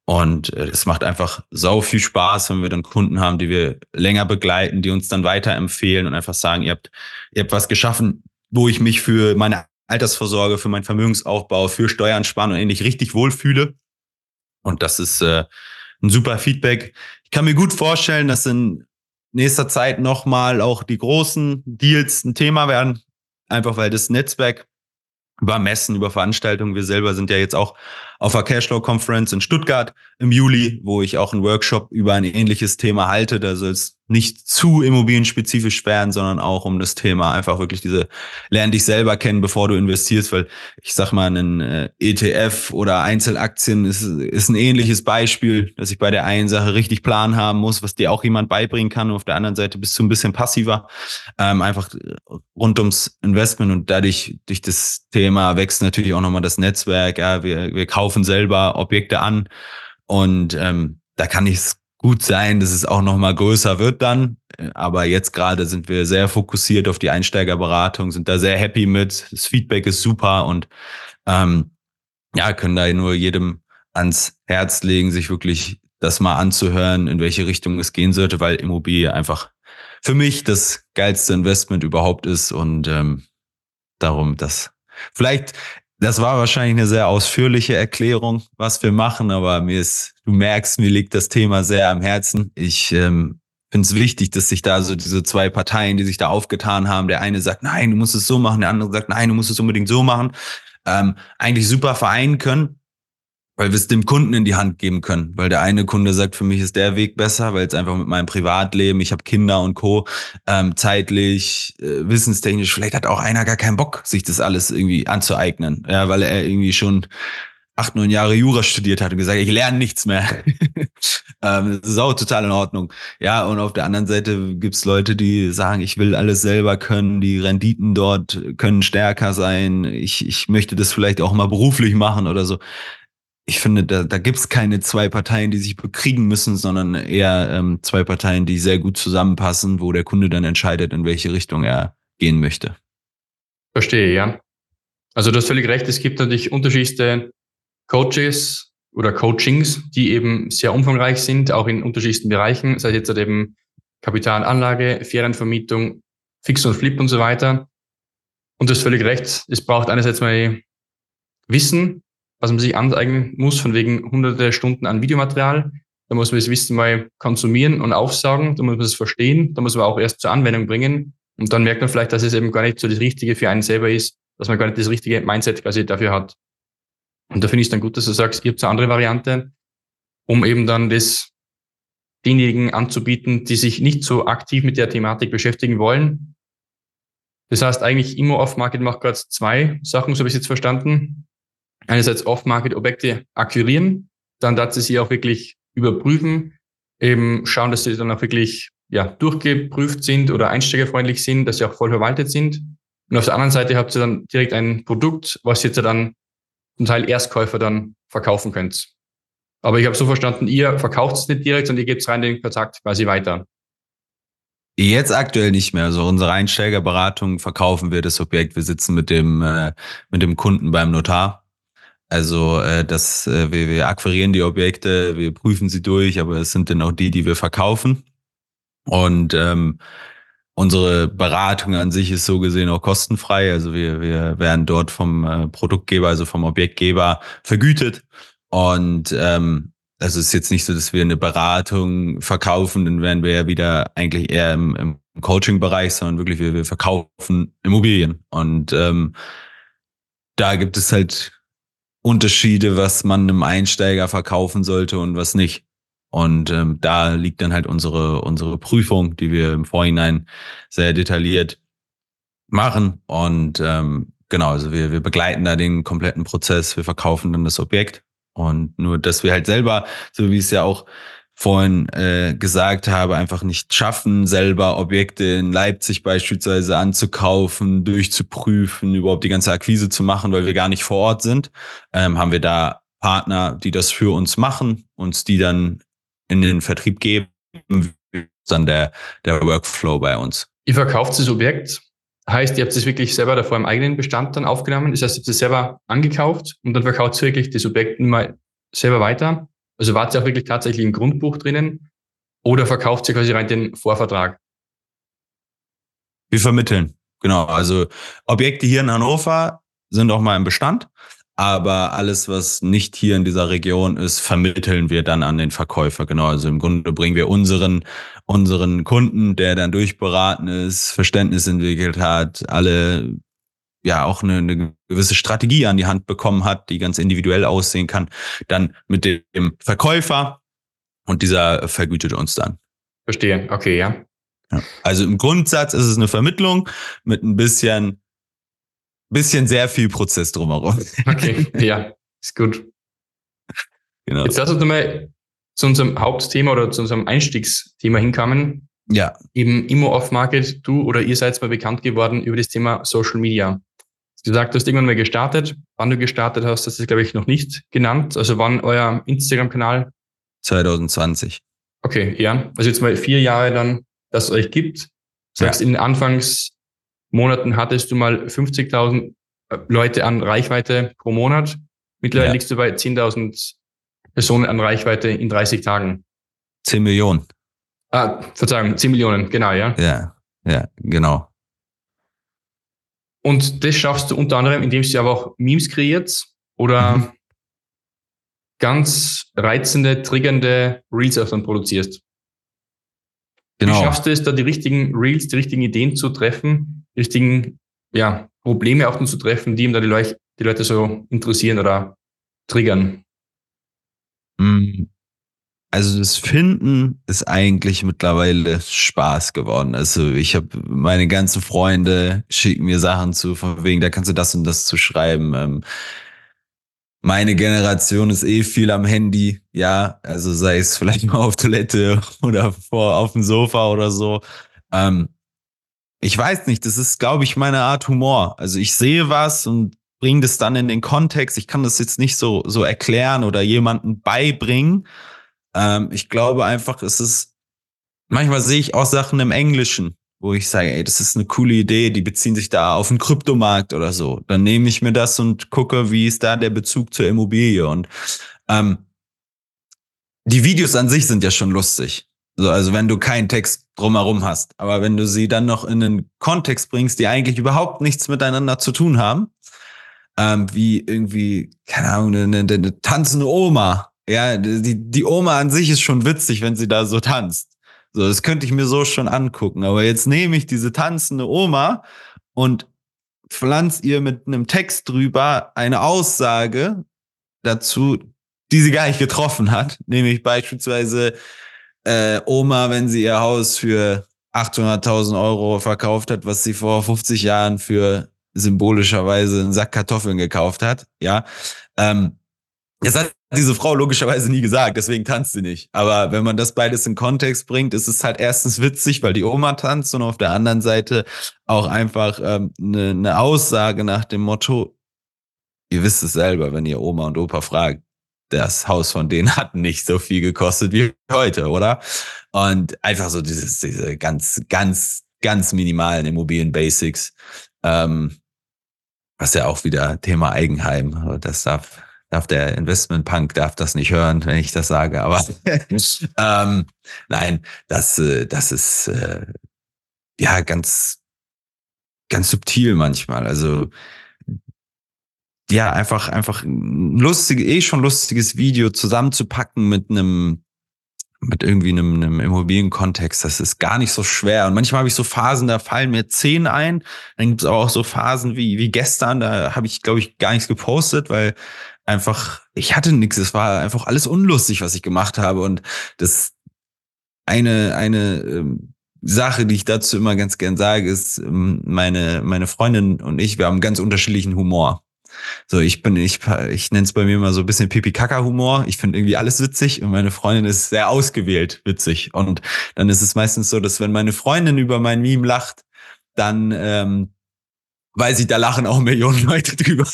A: Und äh, es macht einfach sau viel Spaß, wenn wir dann Kunden haben, die wir länger begleiten, die uns dann weiterempfehlen und einfach sagen, ihr habt, ihr habt was geschaffen, wo ich mich für meine Altersvorsorge, für meinen Vermögensaufbau, für Steuern sparen und ähnlich richtig wohlfühle. Und das ist äh, ein super Feedback. Ich kann mir gut vorstellen, dass in nächster Zeit nochmal auch die großen Deals ein Thema werden. Einfach weil das Netzwerk über Messen, über Veranstaltungen. Wir selber sind ja jetzt auch auf der Cashflow Conference in Stuttgart im Juli, wo ich auch einen Workshop über ein ähnliches Thema halte. Da soll es nicht zu immobilienspezifisch werden, sondern auch um das Thema einfach wirklich diese lern dich selber kennen, bevor du investierst, weil ich sag mal, ein äh, ETF oder Einzelaktien ist, ist ein ähnliches Beispiel, dass ich bei der einen Sache richtig Plan haben muss, was dir auch jemand beibringen kann und auf der anderen Seite bist du ein bisschen passiver, ähm, einfach rund ums Investment und dadurch durch das Thema wächst natürlich auch nochmal das Netzwerk, ja, wir, wir kaufen selber Objekte an und ähm, da kann es gut sein, dass es auch noch mal größer wird dann. Aber jetzt gerade sind wir sehr fokussiert auf die Einsteigerberatung, sind da sehr happy mit. Das Feedback ist super und ähm, ja, können da nur jedem ans Herz legen, sich wirklich das mal anzuhören, in welche Richtung es gehen sollte, weil Immobilie einfach für mich das geilste Investment überhaupt ist und ähm, darum, dass vielleicht das war wahrscheinlich eine sehr ausführliche Erklärung, was wir machen, aber mir ist, du merkst, mir liegt das Thema sehr am Herzen. Ich ähm, finde es wichtig, dass sich da so diese zwei Parteien, die sich da aufgetan haben, der eine sagt, nein, du musst es so machen, der andere sagt, nein, du musst es unbedingt so machen, ähm, eigentlich super vereinen können weil wir es dem Kunden in die Hand geben können. Weil der eine Kunde sagt, für mich ist der Weg besser, weil es einfach mit meinem Privatleben, ich habe Kinder und Co. Ähm, zeitlich, äh, wissenstechnisch, vielleicht hat auch einer gar keinen Bock, sich das alles irgendwie anzueignen. Ja, weil er irgendwie schon acht, neun Jahre Jura studiert hat und gesagt, ich lerne nichts mehr. [LAUGHS] ähm, das ist auch total in Ordnung. Ja, und auf der anderen Seite gibt's Leute, die sagen, ich will alles selber können, die Renditen dort können stärker sein, ich, ich möchte das vielleicht auch mal beruflich machen oder so ich finde, da, da gibt es keine zwei Parteien, die sich bekriegen müssen, sondern eher ähm, zwei Parteien, die sehr gut zusammenpassen, wo der Kunde dann entscheidet, in welche Richtung er gehen möchte.
B: Verstehe, ja. Also du hast völlig recht, es gibt natürlich unterschiedliche Coaches oder Coachings, die eben sehr umfangreich sind, auch in unterschiedlichsten Bereichen, sei es jetzt halt eben Kapitalanlage, Ferienvermietung, Fix und Flip und so weiter. Und du hast völlig recht, es braucht einerseits mal Wissen, was man sich aneignen muss, von wegen hunderte Stunden an Videomaterial. Da muss man das Wissen mal konsumieren und aufsagen, da muss man es verstehen, da muss man auch erst zur Anwendung bringen. Und dann merkt man vielleicht, dass es eben gar nicht so das Richtige für einen selber ist, dass man gar nicht das richtige Mindset quasi dafür hat. Und da finde ich es dann gut, dass du sagst, ihr habt eine andere Variante, um eben dann das denjenigen anzubieten, die sich nicht so aktiv mit der Thematik beschäftigen wollen. Das heißt eigentlich, Immo Off-Market macht gerade zwei Sachen, so habe ich es jetzt verstanden einerseits Off-Market-Objekte akquirieren, dann dass sie sie auch wirklich überprüfen, eben schauen, dass sie dann auch wirklich ja, durchgeprüft sind oder einsteigerfreundlich sind, dass sie auch voll verwaltet sind. Und auf der anderen Seite habt ihr dann direkt ein Produkt, was ihr dann zum Teil Erstkäufer dann verkaufen könnt. Aber ich habe so verstanden, ihr verkauft es nicht direkt, sondern ihr gebt rein den Kontakt quasi weiter.
A: Jetzt aktuell nicht mehr. Also unsere Einsteigerberatung verkaufen wir das Objekt. Wir sitzen mit dem, äh, mit dem Kunden beim Notar also äh, das, äh, wir, wir akquirieren die Objekte, wir prüfen sie durch, aber es sind dann auch die, die wir verkaufen. Und ähm, unsere Beratung an sich ist so gesehen auch kostenfrei. Also wir, wir werden dort vom äh, Produktgeber, also vom Objektgeber vergütet. Und ähm, also es ist jetzt nicht so, dass wir eine Beratung verkaufen, dann wären wir ja wieder eigentlich eher im, im Coaching-Bereich, sondern wirklich, wir, wir verkaufen Immobilien. Und ähm, da gibt es halt Unterschiede, was man einem Einsteiger verkaufen sollte und was nicht. Und ähm, da liegt dann halt unsere, unsere Prüfung, die wir im Vorhinein sehr detailliert machen. Und ähm, genau, also wir, wir begleiten da den kompletten Prozess, wir verkaufen dann das Objekt. Und nur, dass wir halt selber, so wie es ja auch vorhin äh, gesagt habe, einfach nicht schaffen, selber Objekte in Leipzig beispielsweise anzukaufen, durchzuprüfen, überhaupt die ganze Akquise zu machen, weil wir gar nicht vor Ort sind, ähm, haben wir da Partner, die das für uns machen, uns die dann in den Vertrieb geben, dann der, der Workflow bei uns.
B: Ihr verkauft das Objekt, heißt, ihr habt es wirklich selber davor im eigenen Bestand dann aufgenommen, das heißt, ihr habt es selber angekauft und dann verkauft ihr wirklich das Objekt immer selber weiter Also wart ihr auch wirklich tatsächlich im Grundbuch drinnen oder verkauft ihr quasi rein den Vorvertrag?
A: Wir vermitteln, genau. Also Objekte hier in Hannover sind auch mal im Bestand, aber alles, was nicht hier in dieser Region ist, vermitteln wir dann an den Verkäufer. Genau. Also im Grunde bringen wir unseren, unseren Kunden, der dann durchberaten ist, Verständnis entwickelt hat, alle ja auch eine, eine gewisse Strategie an die Hand bekommen hat, die ganz individuell aussehen kann, dann mit dem Verkäufer und dieser vergütet uns dann.
B: Verstehe, okay, ja.
A: ja. Also im Grundsatz ist es eine Vermittlung mit ein bisschen, bisschen sehr viel Prozess drumherum. [LAUGHS]
B: Okay, ja, ist gut. Genau. Jetzt lass uns nochmal zu unserem Hauptthema oder zu unserem Einstiegsthema hinkommen.
A: Ja.
B: Eben Immo Off-Market, du oder ihr seid mal bekannt geworden über das Thema Social Media. Du sagst, du hast irgendwann mal gestartet. Wann du gestartet hast, das ist, glaube ich, noch nicht genannt. Also wann euer Instagram-Kanal?
A: 2020.
B: Okay, ja. Also jetzt mal vier Jahre dann, dass es euch gibt. Du sagst, ja. in den Anfangsmonaten hattest du mal 50.000 äh, Leute an Reichweite pro Monat. Mittlerweile ja. liegst du bei 10.000 Personen an Reichweite in 30 Tagen.
A: 10 Millionen.
B: Ah, Verzeihung, 10 Millionen, genau, ja.
A: Ja, ja, genau.
B: Und das schaffst du unter anderem, indem du aber auch Memes kreiert oder mhm. ganz reizende, triggernde Reels auch dann produzierst. Genau. Wie schaffst du es, da die richtigen Reels, die richtigen Ideen zu treffen, die richtigen ja, Probleme auch dann zu treffen, die ihm da die, Leuch die Leute so interessieren oder triggern?
A: Also das Finden ist eigentlich mittlerweile Spaß geworden. Also ich habe meine ganzen Freunde schicken mir Sachen zu, von wegen, da kannst du das und das zu schreiben. Ähm, meine Generation ist eh viel am Handy, ja, also sei es vielleicht [LAUGHS] mal auf Toilette oder vor auf dem Sofa oder so. Ähm, ich weiß nicht, das ist, glaube ich, meine Art Humor. Also ich sehe was und bringe das dann in den Kontext. Ich kann das jetzt nicht so so erklären oder jemanden beibringen ähm, ich glaube einfach, es ist, manchmal sehe ich auch Sachen im Englischen, wo ich sage, ey, das ist eine coole Idee, die beziehen sich da auf den Kryptomarkt oder so. Dann nehme ich mir das und gucke, wie ist da der Bezug zur Immobilie. Und ähm, die Videos an sich sind ja schon lustig. So, also wenn du keinen Text drumherum hast. Aber wenn du sie dann noch in einen Kontext bringst, die eigentlich überhaupt nichts miteinander zu tun haben, ähm, wie irgendwie, keine Ahnung, eine, eine, eine tanzende Oma ja, die, die Oma an sich ist schon witzig, wenn sie da so tanzt. So, das könnte ich mir so schon angucken. Aber jetzt nehme ich diese tanzende Oma und pflanz ihr mit einem Text drüber eine Aussage dazu, die sie gar nicht getroffen hat. Nämlich beispielsweise äh, Oma, wenn sie ihr Haus für 800.000 Euro verkauft hat, was sie vor 50 Jahren für symbolischerweise einen Sack Kartoffeln gekauft hat. Ja, ähm, das hat diese Frau logischerweise nie gesagt, deswegen tanzt sie nicht. Aber wenn man das beides in Kontext bringt, ist es halt erstens witzig, weil die Oma tanzt und auf der anderen Seite auch einfach ähm, eine, eine Aussage nach dem Motto, ihr wisst es selber, wenn ihr Oma und Opa fragt, das Haus von denen hat nicht so viel gekostet wie heute, oder? Und einfach so dieses, diese ganz, ganz, ganz minimalen Immobilien-Basics. Ähm, was ja auch wieder Thema Eigenheim, das darf darf der Investmentpunk darf das nicht hören, wenn ich das sage. Aber [LAUGHS] ähm, nein, das, äh, das ist äh, ja ganz, ganz subtil manchmal. Also ja, einfach, einfach ein lustig, eh schon lustiges Video zusammenzupacken mit einem mit irgendwie einem, einem Immobilienkontext, das ist gar nicht so schwer. Und manchmal habe ich so Phasen, da fallen mir zehn ein. Dann gibt es aber auch so Phasen wie, wie gestern, da habe ich, glaube ich, gar nichts gepostet, weil einfach, ich hatte nichts, es war einfach alles unlustig, was ich gemacht habe. Und das eine, eine ähm, Sache, die ich dazu immer ganz gern sage, ist, ähm, meine, meine Freundin und ich, wir haben ganz unterschiedlichen Humor. So, ich bin, ich, ich nenne es bei mir immer so ein bisschen Pipi-Kaka-Humor. Ich finde irgendwie alles witzig und meine Freundin ist sehr ausgewählt witzig. Und dann ist es meistens so, dass wenn meine Freundin über mein Meme lacht, dann ähm, weiß ich, da lachen auch Millionen [LAUGHS] Leute drüber.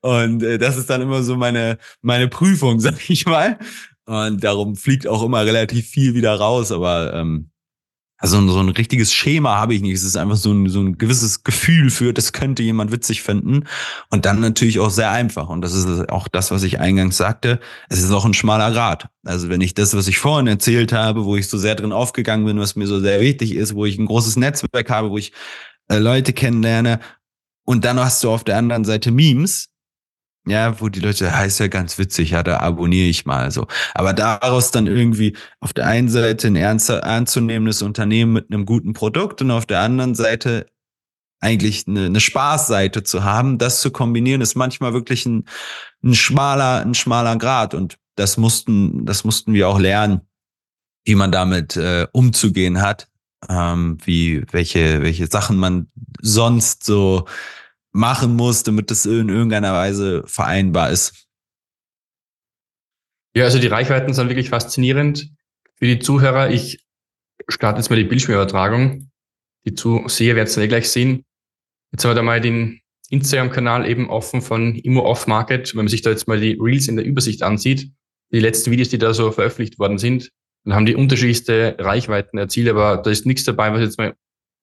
A: Und äh, das ist dann immer so meine, meine Prüfung, [LAUGHS] sag ich mal. Und darum fliegt auch immer relativ viel wieder raus. Aber ähm, also so ein richtiges Schema habe ich nicht. Es ist einfach so ein, so ein gewisses Gefühl für, das könnte jemand witzig finden. Und dann natürlich auch sehr einfach. Und das ist auch das, was ich eingangs sagte. Es ist auch ein schmaler Grad. Also wenn ich das, was ich vorhin erzählt habe, wo ich so sehr drin aufgegangen bin, was mir so sehr wichtig ist, wo ich ein großes Netzwerk habe, wo ich äh, Leute kennenlerne. Und dann hast du auf der anderen Seite Memes, ja, wo die Leute, heißt ja ganz witzig, ja, da abonniere ich mal so. Aber daraus dann irgendwie auf der einen Seite ein ernst, ernstzunehmendes Unternehmen mit einem guten Produkt und auf der anderen Seite eigentlich eine, eine Spaßseite zu haben, das zu kombinieren, ist manchmal wirklich ein, ein schmaler, ein schmaler Grad. Und das mussten, das mussten wir auch lernen, wie man damit äh, umzugehen hat, ähm, wie welche, welche Sachen man sonst so machen muss, damit das in irgendeiner Weise vereinbar ist.
B: Ja, also die Reichweiten sind wirklich faszinierend. Für die Zuhörer, ich starte jetzt mal die Bildschirmübertragung. Die Zuseher werden es ja gleich sehen. Jetzt haben wir da mal den Instagram-Kanal eben offen von Immo Off Market. Wenn man sich da jetzt mal die Reels in der Übersicht ansieht, die letzten Videos, die da so veröffentlicht worden sind, dann haben die unterschiedlichste Reichweiten erzielt, aber da ist nichts dabei, was jetzt mal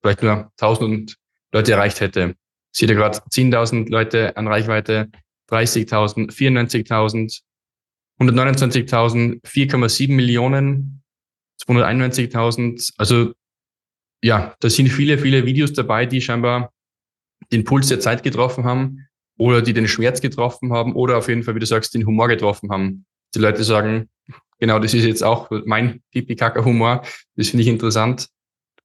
B: vielleicht nur 1000 Leute erreicht hätte. Seht ihr gerade 10.000 Leute an Reichweite, 30.000, 94.000, 129.000, 4,7 Millionen, 291.000. Also ja, da sind viele, viele Videos dabei, die scheinbar den Puls der Zeit getroffen haben oder die den Schmerz getroffen haben oder auf jeden Fall, wie du sagst, den Humor getroffen haben. Die Leute sagen, genau, das ist jetzt auch mein Pipi-Kaka-Humor. Das finde ich interessant.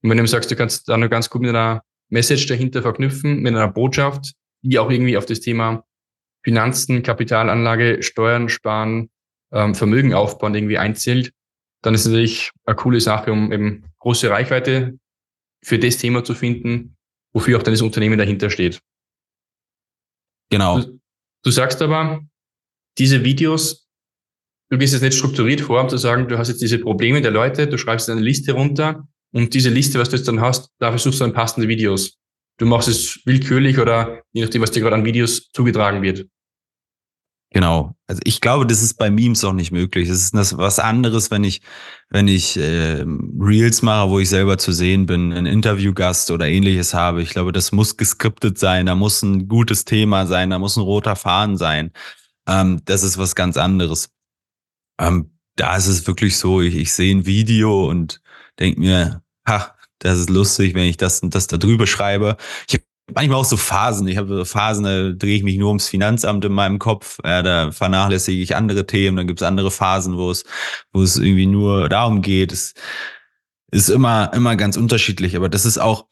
B: Und wenn du sagst, du kannst da nur ganz gut mit einer Message dahinter verknüpfen mit einer Botschaft, die auch irgendwie auf das Thema Finanzen, Kapitalanlage, Steuern sparen, ähm, Vermögen aufbauen irgendwie einzählt, dann ist natürlich eine coole Sache, um eben große Reichweite für das Thema zu finden, wofür auch dann das Unternehmen dahinter steht.
A: Genau.
B: Du, du sagst aber, diese Videos, du gehst jetzt nicht strukturiert vor, um zu sagen, du hast jetzt diese Probleme der Leute, du schreibst eine Liste runter und diese Liste, was du jetzt dann hast, dafür suchst du dann passende Videos. Du machst es willkürlich oder je nachdem, was dir gerade an Videos zugetragen wird.
A: Genau. Also ich glaube, das ist bei Memes auch nicht möglich. Es ist das was anderes, wenn ich, wenn ich äh, Reels mache, wo ich selber zu sehen bin, ein Interviewgast oder ähnliches habe. Ich glaube, das muss geskriptet sein, da muss ein gutes Thema sein, da muss ein roter Faden sein. Ähm, das ist was ganz anderes. Ähm, da ist es wirklich so, ich, ich sehe ein Video und denke mir, ha, das ist lustig, wenn ich das und das da drüber schreibe. Ich habe manchmal auch so Phasen. Ich habe Phasen, da drehe ich mich nur ums Finanzamt in meinem Kopf. Ja, da vernachlässige ich andere Themen. Dann gibt es andere Phasen, wo es, wo es irgendwie nur darum geht. Es ist immer, immer ganz unterschiedlich. Aber das ist auch,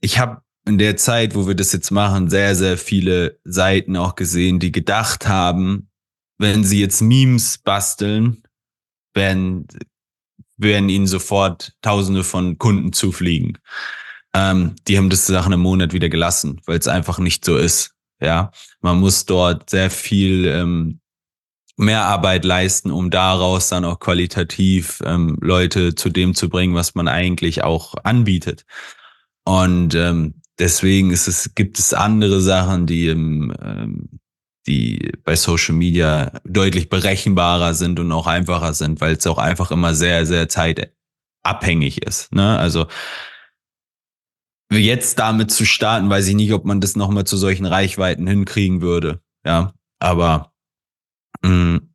A: ich habe in der Zeit, wo wir das jetzt machen, sehr, sehr viele Seiten auch gesehen, die gedacht haben, wenn sie jetzt Memes basteln, werden werden ihnen sofort Tausende von Kunden zufliegen. Ähm, die haben das Sachen im Monat wieder gelassen, weil es einfach nicht so ist. Ja, man muss dort sehr viel ähm, mehr Arbeit leisten, um daraus dann auch qualitativ ähm, Leute zu dem zu bringen, was man eigentlich auch anbietet. Und ähm, deswegen ist es, gibt es andere Sachen, die im ähm, die bei Social Media deutlich berechenbarer sind und auch einfacher sind, weil es auch einfach immer sehr, sehr zeitabhängig ist. Ne? Also jetzt damit zu starten, weiß ich nicht, ob man das nochmal zu solchen Reichweiten hinkriegen würde. Ja, aber mh, mm,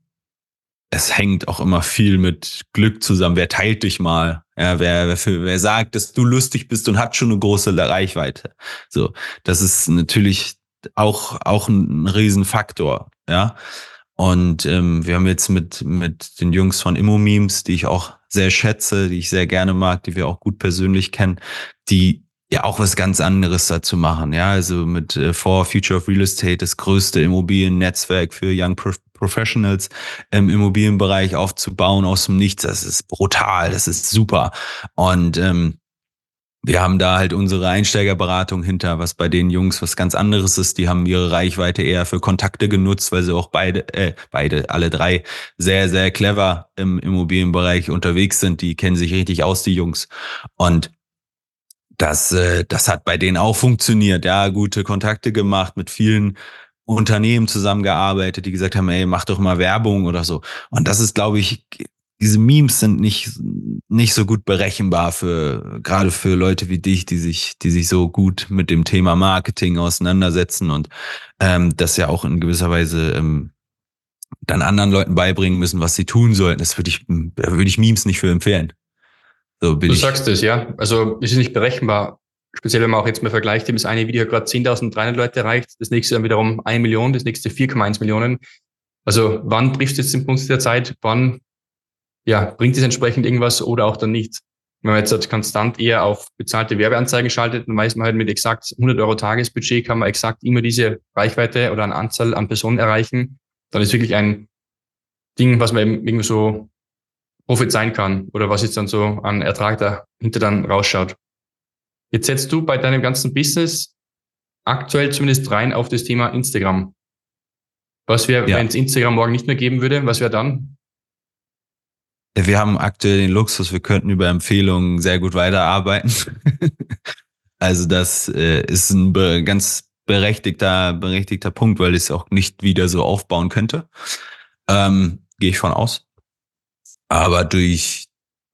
A: es hängt auch immer viel mit Glück zusammen. Wer teilt dich mal? Ja, wer, wer, wer sagt, dass du lustig bist und hat schon eine große Reichweite. So, das ist natürlich auch, auch ein Riesenfaktor, ja. Und ähm, wir haben jetzt mit, mit den Jungs von Immo-Memes, die ich auch sehr schätze, die ich sehr gerne mag, die wir auch gut persönlich kennen, die ja auch was ganz anderes dazu machen. Ja, also mit äh, For Future of Real Estate das größte Immobiliennetzwerk für Young Pro Professionals im Immobilienbereich aufzubauen aus dem Nichts. Das ist brutal, das ist super. Und ähm, wir haben da halt unsere Einsteigerberatung hinter, was bei den Jungs was ganz anderes ist. Die haben ihre Reichweite eher für Kontakte genutzt, weil sie auch beide, äh, beide, alle drei sehr, sehr clever im Immobilienbereich unterwegs sind. Die kennen sich richtig aus, die Jungs. Und das, äh, das hat bei denen auch funktioniert. Ja, gute Kontakte gemacht, mit vielen Unternehmen zusammengearbeitet, die gesagt haben, ey, mach doch mal Werbung oder so. Und das ist, glaube ich, diese Memes sind nicht, nicht so gut berechenbar für, gerade für Leute wie dich, die sich, die sich so gut mit dem Thema Marketing auseinandersetzen und ähm, das ja auch in gewisser Weise ähm, dann anderen Leuten beibringen müssen, was sie tun sollten. Das würde ich, würde ich Memes nicht für empfehlen.
B: So bin du ich. sagst es, ja. Also es ist nicht berechenbar. Speziell, wenn man auch jetzt mal vergleicht, das eine Video gerade 10.300 Leute erreicht, das nächste dann wiederum eine Million, das nächste 4,1 Millionen. Also wann triffst du jetzt den Punkt der Zeit? Wann ja, bringt es entsprechend irgendwas oder auch dann nicht? Wenn man jetzt halt konstant eher auf bezahlte Werbeanzeigen schaltet, dann weiß man halt mit exakt 100 Euro Tagesbudget kann man exakt immer diese Reichweite oder eine Anzahl an Personen erreichen. Dann ist wirklich ein Ding, was man eben irgendwie so prophezeien kann oder was jetzt dann so an Ertrag dahinter dann rausschaut. Jetzt setzt du bei deinem ganzen Business aktuell zumindest rein auf das Thema Instagram. Was wäre, ja. wenn es Instagram morgen nicht mehr geben würde, was wäre dann?
A: Wir haben aktuell den Luxus, wir könnten über Empfehlungen sehr gut weiterarbeiten. [LAUGHS] also das äh, ist ein be ganz berechtigter, berechtigter Punkt, weil ich es auch nicht wieder so aufbauen könnte. Ähm, Gehe ich von aus. Aber durch,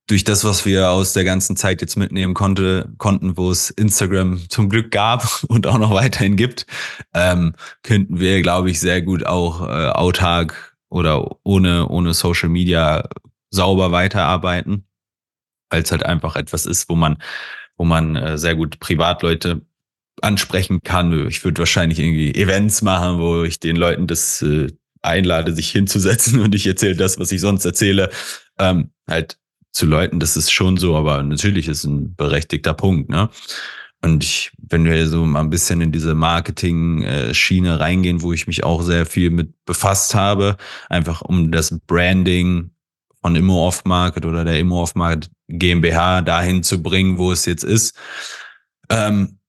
A: durch das, was wir aus der ganzen Zeit jetzt mitnehmen konnte, konnten, wo es Instagram zum Glück gab [LAUGHS] und auch noch weiterhin gibt, ähm, könnten wir, glaube ich, sehr gut auch äh, autark oder ohne, ohne Social Media sauber weiterarbeiten, weil es halt einfach etwas ist, wo man, wo man äh, sehr gut Privatleute ansprechen kann. Ich würde wahrscheinlich irgendwie Events machen, wo ich den Leuten das äh, einlade, sich hinzusetzen und ich erzähle das, was ich sonst erzähle. Ähm, halt zu Leuten, das ist schon so, aber natürlich ist ein berechtigter Punkt, ne? Und ich, wenn wir so mal ein bisschen in diese Marketing-Schiene reingehen, wo ich mich auch sehr viel mit befasst habe, einfach um das Branding von Immo Off Market oder der Immo Off Market GmbH dahin zu bringen, wo es jetzt ist, ähm,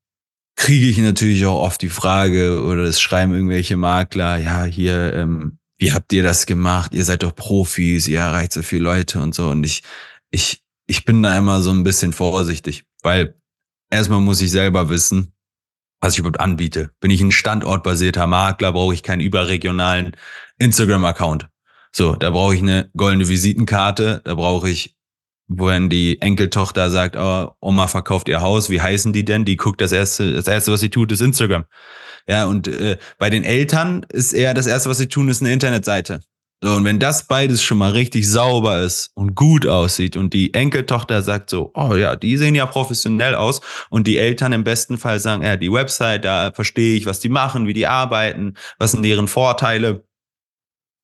A: kriege ich natürlich auch oft die Frage oder es schreiben irgendwelche Makler, ja, hier, ähm, wie habt ihr das gemacht? Ihr seid doch Profis, ihr erreicht so viele Leute und so. Und ich, ich, ich bin da immer so ein bisschen vorsichtig, weil erstmal muss ich selber wissen, was ich überhaupt anbiete. Bin ich ein standortbasierter Makler, brauche ich keinen überregionalen Instagram-Account. So, da brauche ich eine goldene Visitenkarte, da brauche ich wenn die Enkeltochter sagt, oh, Oma verkauft ihr Haus, wie heißen die denn? Die guckt das erste, das erste, was sie tut, ist Instagram. Ja, und äh, bei den Eltern ist eher das erste, was sie tun, ist eine Internetseite. So, und wenn das beides schon mal richtig sauber ist und gut aussieht und die Enkeltochter sagt so, oh ja, die sehen ja professionell aus und die Eltern im besten Fall sagen, ja, die Website, da verstehe ich, was die machen, wie die arbeiten, was sind deren Vorteile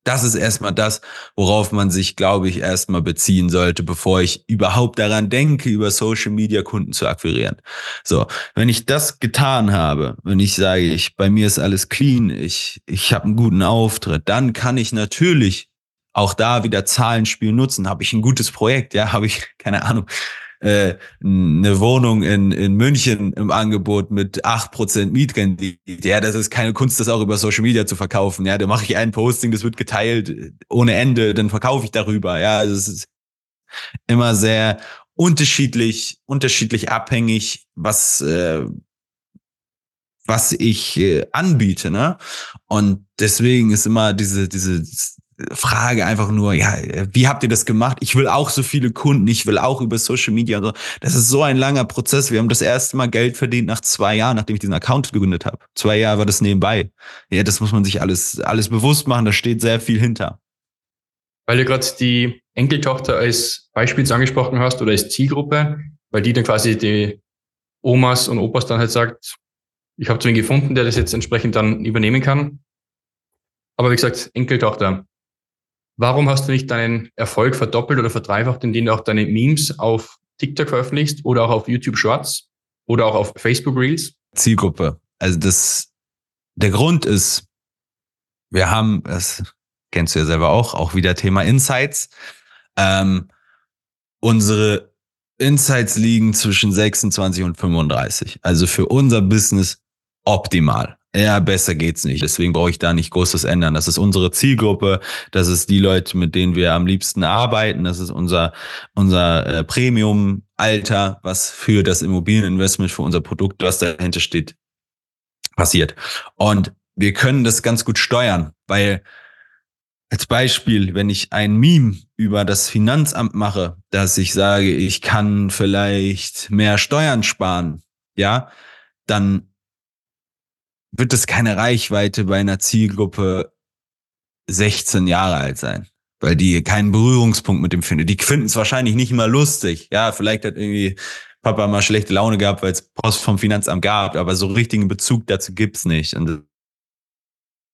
A: das ist erstmal das, worauf man sich, glaube ich, erstmal beziehen sollte, bevor ich überhaupt daran denke, über Social Media Kunden zu akquirieren. So, wenn ich das getan habe, wenn ich sage, ich, bei mir ist alles clean, ich, ich habe einen guten Auftritt, dann kann ich natürlich auch da wieder Zahlenspiel nutzen. Habe ich ein gutes Projekt, ja, habe ich, [LAUGHS] keine Ahnung, äh, eine Wohnung in, in München im Angebot mit acht Prozent Mietrendite. Ja, das ist keine Kunst, das auch über Social Media zu verkaufen. Ja, da mache ich ein Posting, das wird geteilt ohne Ende, dann verkaufe ich darüber. Ja, also es ist immer sehr unterschiedlich, unterschiedlich abhängig, was, äh, was ich äh, anbiete, ne? Und deswegen ist immer diese, diese Frage einfach nur, ja, wie habt ihr das gemacht? Ich will auch so viele Kunden, ich will auch über Social Media und so. Das ist so ein langer Prozess. Wir haben das erste Mal Geld verdient nach zwei Jahren, nachdem ich diesen Account gegründet habe. Zwei Jahre war das nebenbei. Ja, das muss man sich alles, alles bewusst machen. Da steht sehr viel hinter.
B: Weil du gerade die Enkeltochter als Beispiel angesprochen hast oder als Zielgruppe, weil die dann quasi die Omas und Opas dann halt sagt, ich habe zu gefunden, der das jetzt entsprechend dann übernehmen kann. Aber wie gesagt, Enkeltochter. Warum hast du nicht deinen Erfolg verdoppelt oder verdreifacht, indem du auch deine Memes auf TikTok veröffentlichst oder auch auf YouTube Shorts oder auch auf Facebook Reels?
A: Zielgruppe. Also das, der Grund ist, wir haben, das kennst du ja selber auch, auch wieder Thema Insights. Ähm, unsere Insights liegen zwischen 26 und 35. Also für unser Business optimal. Ja, besser geht's nicht. Deswegen brauche ich da nicht großes ändern. Das ist unsere Zielgruppe. Das ist die Leute, mit denen wir am liebsten arbeiten. Das ist unser, unser äh, Premium-Alter, was für das Immobilieninvestment, für unser Produkt, was dahinter steht, passiert. Und wir können das ganz gut steuern, weil als Beispiel, wenn ich ein Meme über das Finanzamt mache, dass ich sage, ich kann vielleicht mehr Steuern sparen, ja, dann wird es keine Reichweite bei einer Zielgruppe 16 Jahre alt sein, weil die keinen Berührungspunkt mit dem finden. Die finden es wahrscheinlich nicht mal lustig. Ja, vielleicht hat irgendwie Papa mal schlechte Laune gehabt, weil es Post vom Finanzamt gab, aber so richtigen Bezug dazu gibt's nicht. Und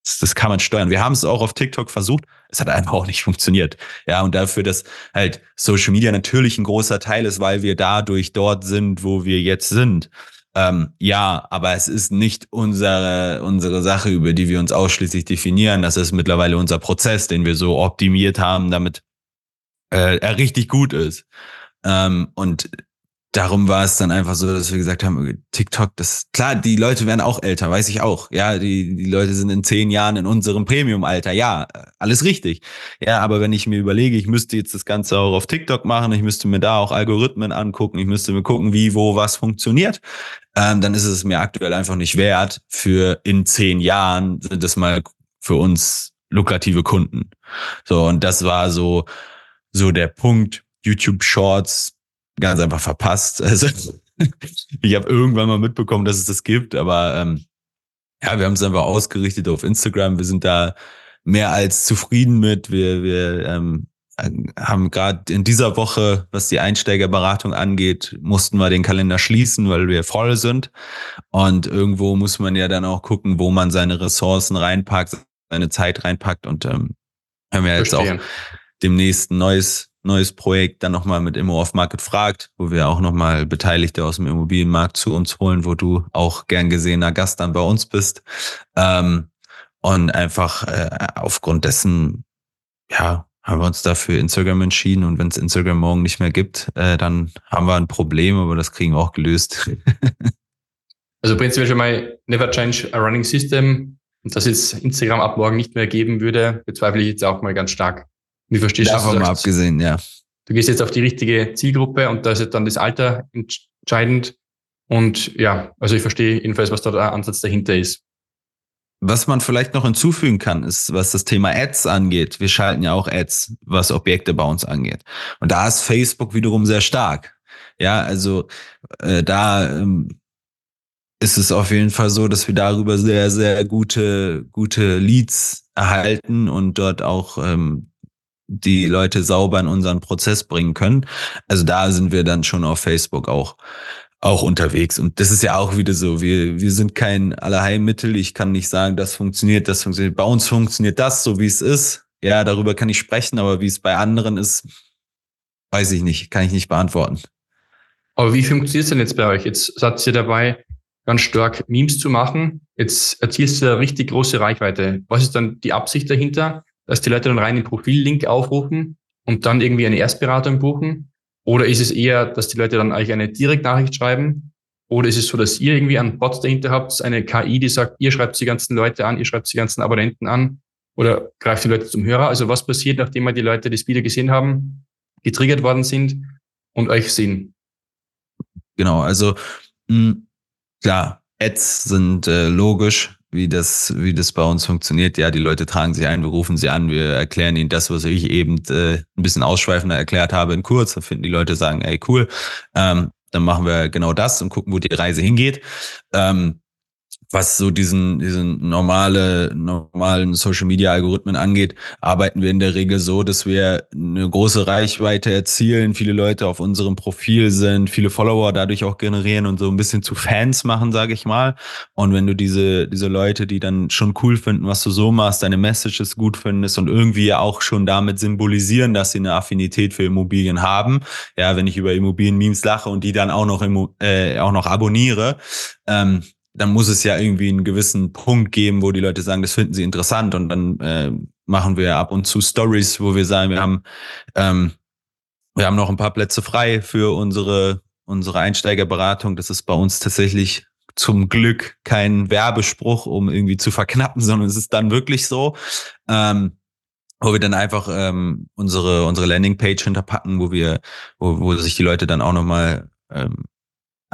A: das, das kann man steuern. Wir haben es auch auf TikTok versucht. Es hat einfach auch nicht funktioniert. Ja, und dafür, dass halt Social Media natürlich ein großer Teil ist, weil wir dadurch dort sind, wo wir jetzt sind. Ähm, ja, aber es ist nicht unsere, unsere Sache, über die wir uns ausschließlich definieren. Das ist mittlerweile unser Prozess, den wir so optimiert haben, damit äh, er richtig gut ist. Ähm, und darum war es dann einfach so, dass wir gesagt haben, TikTok, das klar, die Leute werden auch älter, weiß ich auch. Ja, die, die Leute sind in zehn Jahren in unserem Premium-Alter. Ja, alles richtig. Ja, aber wenn ich mir überlege, ich müsste jetzt das Ganze auch auf TikTok machen, ich müsste mir da auch Algorithmen angucken, ich müsste mir gucken, wie, wo, was funktioniert, ähm, dann ist es mir aktuell einfach nicht wert. Für in zehn Jahren sind das mal für uns lukrative Kunden. So, und das war so, so der Punkt. YouTube Shorts ganz einfach verpasst. Also [LAUGHS] ich habe irgendwann mal mitbekommen, dass es das gibt, aber ähm, ja, wir haben es einfach ausgerichtet auf Instagram. Wir sind da mehr als zufrieden mit. Wir, wir ähm, haben gerade in dieser Woche, was die Einsteigerberatung angeht, mussten wir den Kalender schließen, weil wir voll sind. Und irgendwo muss man ja dann auch gucken, wo man seine Ressourcen reinpackt, seine Zeit reinpackt. Und ähm, haben wir jetzt Verstehen. auch demnächst ein neues neues Projekt dann nochmal mit Immo off Market fragt, wo wir auch nochmal Beteiligte aus dem Immobilienmarkt zu uns holen, wo du auch gern gesehener Gast dann bei uns bist. Ähm, und einfach äh, aufgrund dessen, ja, haben wir uns dafür Instagram entschieden. Und wenn es Instagram morgen nicht mehr gibt, äh, dann haben wir ein Problem, aber das kriegen wir auch gelöst. [LAUGHS]
B: also prinzipiell schon mal never change a running system. Und dass es Instagram ab morgen nicht mehr geben würde, bezweifle ich jetzt auch mal ganz stark. Wie verstehst du
A: das? Davon mal abgesehen, ja.
B: Du gehst jetzt auf die richtige Zielgruppe und da ist dann das Alter entscheidend. Und ja, also ich verstehe jedenfalls, was da der Ansatz dahinter ist.
A: Was man vielleicht noch hinzufügen kann, ist, was das Thema Ads angeht. Wir schalten ja auch Ads, was Objekte bei uns angeht. Und da ist Facebook wiederum sehr stark. Ja, also äh, da ähm, ist es auf jeden Fall so, dass wir darüber sehr, sehr gute, gute Leads erhalten und dort auch ähm, die Leute sauber in unseren Prozess bringen können. Also da sind wir dann schon auf Facebook auch auch unterwegs. Und das ist ja auch wieder so. Wir, wir sind kein Allerheilmittel. Ich kann nicht sagen, das funktioniert, das funktioniert. Bei uns funktioniert das so, wie es ist. Ja, darüber kann ich sprechen, aber wie es bei anderen ist, weiß ich nicht, kann ich nicht beantworten.
B: Aber wie funktioniert es denn jetzt bei euch? Jetzt seid ihr dabei, ganz stark Memes zu machen. Jetzt erzielst du eine richtig große Reichweite. Was ist dann die Absicht dahinter? dass die Leute dann rein den Profillink aufrufen und dann irgendwie eine Erstberatung buchen? Oder ist es eher, dass die Leute dann eigentlich eine Direktnachricht schreiben? Oder ist es so, dass ihr irgendwie einen Bot dahinter habt, eine KI, die sagt, ihr schreibt die ganzen Leute an, ihr schreibt die ganzen Abonnenten an oder greift die Leute zum Hörer? Also was passiert, nachdem die Leute das Video gesehen haben, getriggert worden sind und euch sehen?
A: Genau, also mh, hm, klar, Ads sind äh, logisch, wie das, wie das bei uns funktioniert. Ja, die Leute tragen sich ein, wir rufen sie an, wir erklären ihnen das, was ich eben äh, ein bisschen ausschweifender erklärt habe in kurz. Da finden die Leute sagen, ey, cool. Ähm, dann machen wir genau das und gucken, wo die Reise hingeht. Ähm, was so diesen, diesen normale, normalen Social Media Algorithmen angeht, arbeiten wir in der Regel so, dass wir eine große Reichweite erzielen, viele Leute auf unserem Profil sind, viele Follower dadurch auch generieren und so ein bisschen zu Fans machen, sage ich mal. Und wenn du diese, diese Leute, die dann schon cool finden, was du so machst, deine Messages gut findest und irgendwie auch schon damit symbolisieren, dass sie eine Affinität für Immobilien haben. Ja, wenn ich über Immobilien-Memes lache und die dann auch noch, äh, auch noch abonniere, ähm, dann muss es ja irgendwie einen gewissen Punkt geben, wo die Leute sagen, das finden sie interessant und dann äh, machen wir ab und zu Stories, wo wir sagen, wir haben ähm, wir haben noch ein paar Plätze frei für unsere unsere Einsteigerberatung. Das ist bei uns tatsächlich zum Glück kein Werbespruch, um irgendwie zu verknappen, [LAUGHS] sondern es ist dann wirklich so. Ähm, wo wir dann einfach ähm, unsere unsere Landingpage hinterpacken, wo wir wo, wo sich die Leute dann auch nochmal ähm,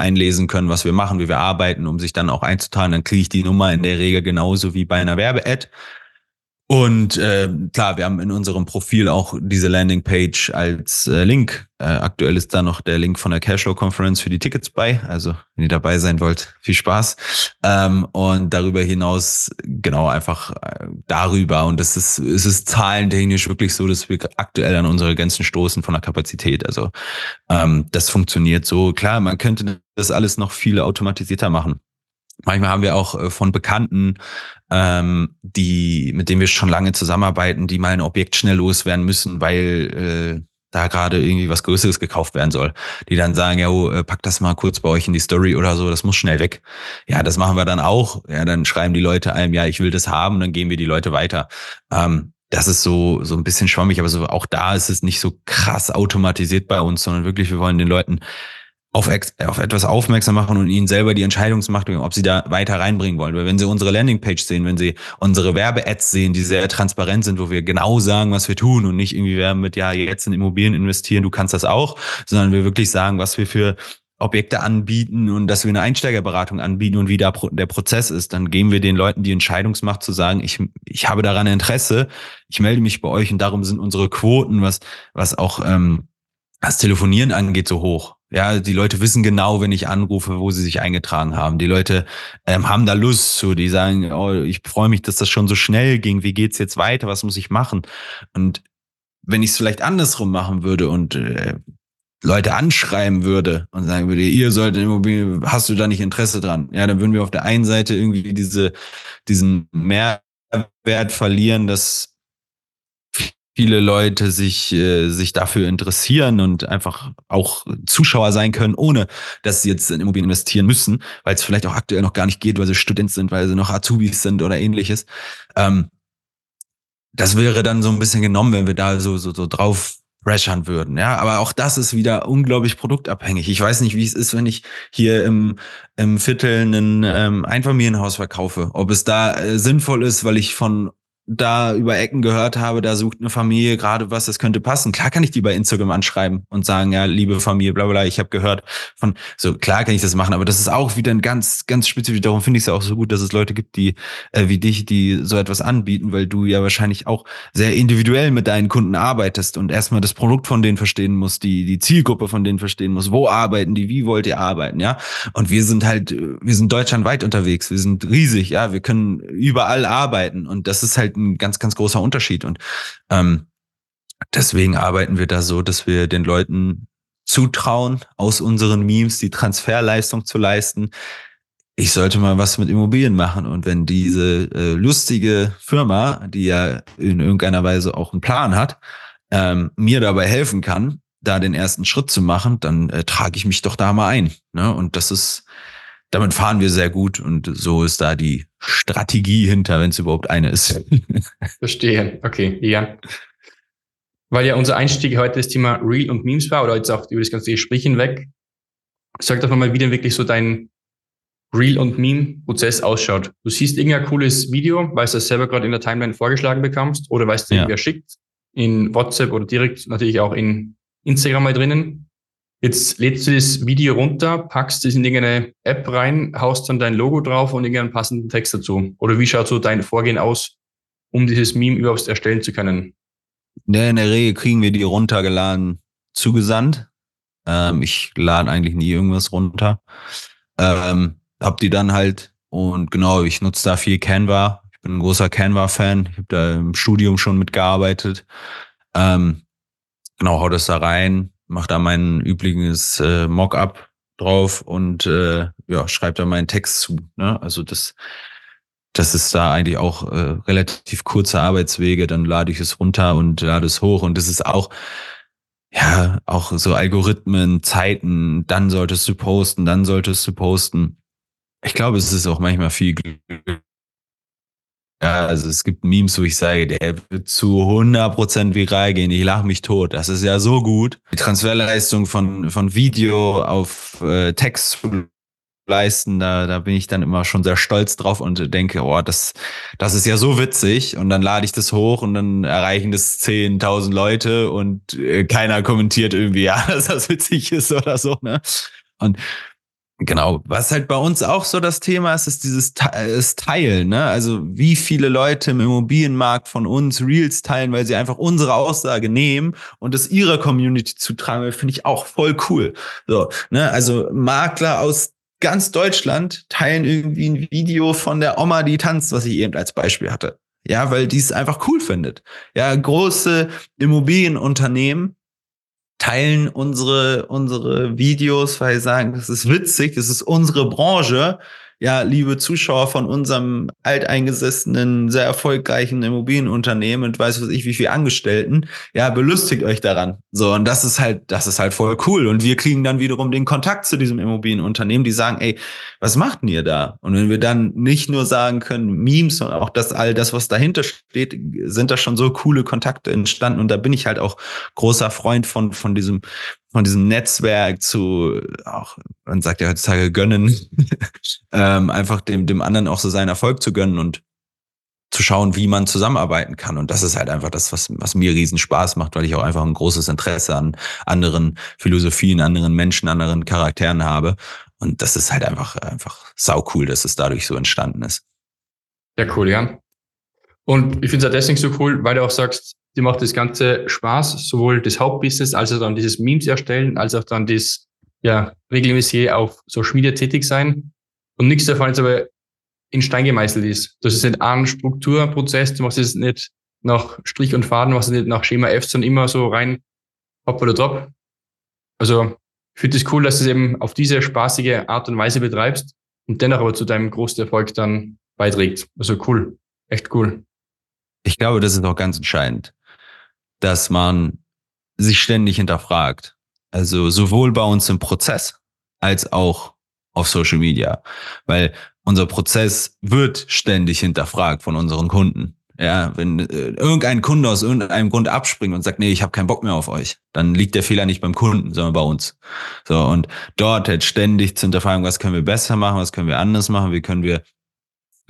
A: einlesen können, was wir machen, wie wir arbeiten, um sich dann auch einzutragen. Dann kriege ich die Nummer in der Regel genauso wie bei einer Werbe-Ad. Und äh, klar, wir haben in unserem Profil auch diese Landingpage als äh, Link. Äh, aktuell ist da noch der Link von der Cashflow Conference für die Tickets bei. Also wenn ihr dabei sein wollt, viel Spaß. Ähm, und darüber hinaus genau einfach äh, darüber. Und das ist, es ist zahlentechnisch wirklich so, dass wir aktuell an unsere Grenzen stoßen von der Kapazität. Also ähm, das funktioniert so. Klar, man könnte das alles noch viel automatisierter machen. Manchmal haben wir auch äh, von Bekannten, ähm, die, mit denen wir schon lange zusammenarbeiten, die mal ein Objekt schnell loswerden müssen, weil äh, da gerade irgendwie was Größeres gekauft werden soll. Die dann sagen, ja, oh, äh, pack das mal kurz bei euch in die Story oder so, das muss schnell weg. Ja, das machen wir dann auch. Ja, dann schreiben die Leute einem, ja, ich will das haben, dann gehen wir die Leute weiter. Ähm, das ist so, so ein bisschen schwammig, aber so auch da ist es nicht so krass automatisiert bei uns, sondern wirklich, wir wollen den Leuten auf, auf etwas aufmerksam machen und ihnen selber die Entscheidungsmacht, ob sie da weiter reinbringen wollen. Weil wenn sie unsere Landingpage sehen, wenn sie unsere Werbe-Ads sehen, die sehr transparent sind, wo wir genau sagen, was wir tun und nicht irgendwie werben mit, ja, jetzt in Immobilien investieren, du kannst das auch, sondern wir wirklich sagen, was wir für Objekte anbieten und dass wir eine Einsteigerberatung anbieten und wie da der Prozess ist, dann geben wir den Leuten die Entscheidungsmacht zu sagen, ich, ich habe daran Interesse, ich melde mich bei euch und darum sind unsere Quoten, was, was auch ähm, das Telefonieren angeht, so hoch. Ja, die Leute wissen genau, wenn ich anrufe, wo sie sich eingetragen haben. Die Leute ähm, haben da Lust zu. Die sagen, oh, ich freue mich, dass das schon so schnell ging. Wie geht's jetzt weiter? Was muss ich machen? Und wenn ich es vielleicht andersrum machen würde und äh, Leute anschreiben würde und sagen würde, ihr solltet Immobilien, hast du da nicht Interesse dran? Ja, dann würden wir auf der einen Seite irgendwie diese, diesen Mehrwert verlieren, dass viele Leute sich, äh, sich dafür interessieren und einfach auch Zuschauer sein können, ohne dass sie jetzt in Immobilien investieren müssen, weil es vielleicht auch aktuell noch gar nicht geht, weil sie Student sind, weil sie noch Azubis sind oder ähnliches. Ähm, das wäre dann so ein bisschen genommen, wenn wir da so, so, so drauf pressern würden. Ja, aber auch das ist wieder unglaublich produktabhängig. Ich weiß nicht, wie es ist, wenn ich hier im, im Viertel ein ähm, Einfamilienhaus verkaufe. Ob es da äh, sinnvoll ist, weil ich von da über Ecken gehört habe, da sucht eine Familie gerade was, das könnte passen. Klar kann ich die bei Instagram anschreiben und sagen, ja, liebe Familie, bla bla, ich habe gehört von, so klar kann ich das machen, aber das ist auch wieder ein ganz, ganz spezifisch. Darum finde ich es ja auch so gut, dass es Leute gibt, die äh, wie dich, die so etwas anbieten, weil du ja wahrscheinlich auch sehr individuell mit deinen Kunden arbeitest und erstmal das Produkt von denen verstehen musst, die, die Zielgruppe von denen verstehen musst, wo arbeiten die, wie wollt ihr arbeiten, ja? Und wir sind halt, wir sind deutschlandweit unterwegs, wir sind riesig, ja, wir können überall arbeiten und das ist halt ein ganz, ganz großer Unterschied. Und ähm, deswegen arbeiten wir da so, dass wir den Leuten zutrauen, aus unseren Memes die Transferleistung zu leisten. Ich sollte mal was mit Immobilien machen. Und wenn diese äh, lustige Firma, die ja in irgendeiner Weise auch einen Plan hat, ähm, mir dabei helfen kann, da den ersten Schritt zu machen, dann äh, trage ich mich doch da mal ein. Ne? Und das ist, damit fahren wir sehr gut und so ist da die Strategie hinter, wenn es überhaupt eine ist. [LAUGHS]
B: Verstehe. Okay, ja. Weil ja unser Einstieg heute das Thema Real und Memes war oder jetzt auch über das ganze Gespräch hinweg. Sag doch mal, wie denn wirklich so dein Real und Meme-Prozess ausschaut. Du siehst irgendein cooles Video, weil du das selber gerade in der Timeline vorgeschlagen bekommst oder weißt du, ja. wer schickt in WhatsApp oder direkt natürlich auch in Instagram mal drinnen Jetzt lädst du das Video runter, packst es in irgendeine App rein, haust dann dein Logo drauf und irgendeinen passenden Text dazu. Oder wie schaut so dein Vorgehen aus, um dieses Meme überhaupt erstellen zu können?
A: Ja, in der Regel kriegen wir die runtergeladen zugesandt. Ähm, ich lade eigentlich nie irgendwas runter. Ähm, hab die dann halt und genau, ich nutze da viel Canva. Ich bin ein großer Canva-Fan. Ich habe da im Studium schon mitgearbeitet. Ähm, genau, hau das da rein, mache da mein übliches äh, Mockup drauf und äh, ja, schreibe da meinen Text zu. Ne? Also das, das ist da eigentlich auch äh, relativ kurze Arbeitswege. Dann lade ich es runter und lade es hoch. Und das ist auch, ja, auch so Algorithmen, Zeiten, dann solltest du posten, dann solltest du posten. Ich glaube, es ist auch manchmal viel Glück ja, also es gibt Memes, wo ich sage, der wird zu 100% viral gehen. Ich lache mich tot. Das ist ja so gut. Die Transferleistung von, von Video auf äh, Text zu leisten, da, da bin ich dann immer schon sehr stolz drauf und denke, oh, das, das ist ja so witzig. Und dann lade ich das hoch und dann erreichen das 10.000 Leute und äh, keiner kommentiert irgendwie, [LAUGHS] ja, dass das witzig ist oder so. Ne? Und Genau, was halt bei uns auch so das Thema ist, ist dieses ist Teilen. Ne? Also wie viele Leute im Immobilienmarkt von uns Reels teilen, weil sie einfach unsere Aussage nehmen und es ihrer Community zutragen, finde ich auch voll cool. So, ne? Also Makler aus ganz Deutschland teilen irgendwie ein Video von der Oma, die tanzt, was ich eben als Beispiel hatte. Ja, weil die es einfach cool findet. Ja, große Immobilienunternehmen teilen unsere, unsere Videos, weil sie sagen, das ist witzig, das ist unsere Branche ja, liebe Zuschauer von unserem alteingesessenen, sehr erfolgreichen Immobilienunternehmen und weiß was ich, wie viel Angestellten, ja, belustigt euch daran. So, und das ist halt, das ist halt voll cool. Und wir kriegen dann wiederum den Kontakt zu diesem Immobilienunternehmen, die sagen, ey, was macht denn ihr da? Und wenn wir dann nicht nur sagen können, Memes, sondern auch das, all das, was dahinter steht, sind da schon so coole Kontakte entstanden. Und da bin ich halt auch großer Freund von, von diesem, von diesem Netzwerk zu, auch, man sagt ja heutzutage gönnen, [LAUGHS] ähm, einfach dem, dem anderen auch so seinen Erfolg zu gönnen und zu schauen, wie man zusammenarbeiten kann. Und das ist halt einfach das, was, was mir riesen Spaß macht, weil ich auch einfach ein großes Interesse an anderen Philosophien, anderen Menschen, anderen Charakteren habe. Und das ist halt einfach, einfach sau cool, dass es dadurch so entstanden ist.
B: Ja, cool, ja. Und ich finde es auch deswegen so cool, weil du auch sagst, dir macht das Ganze Spaß, sowohl das Hauptbusiness, als auch dann dieses Memes erstellen, als auch dann das ja, regelmäßig auf Social Media tätig sein. Und nichts davon jetzt aber in Stein gemeißelt ist. Das ist nicht ein Strukturprozess, du machst es nicht nach Strich und Faden, machst es nicht nach Schema F, sondern immer so rein hopp oder top. Also ich finde es cool, dass du es eben auf diese spaßige Art und Weise betreibst und dennoch aber zu deinem großen Erfolg dann beiträgt. Also cool, echt cool.
A: Ich glaube, das ist auch ganz entscheidend dass man sich ständig hinterfragt. Also sowohl bei uns im Prozess als auch auf Social Media, weil unser Prozess wird ständig hinterfragt von unseren Kunden. Ja, wenn äh, irgendein Kunde aus irgendeinem Grund abspringt und sagt, nee, ich habe keinen Bock mehr auf euch, dann liegt der Fehler nicht beim Kunden, sondern bei uns. So und dort halt ständig zu hinterfragen, was können wir besser machen, was können wir anders machen, wie können wir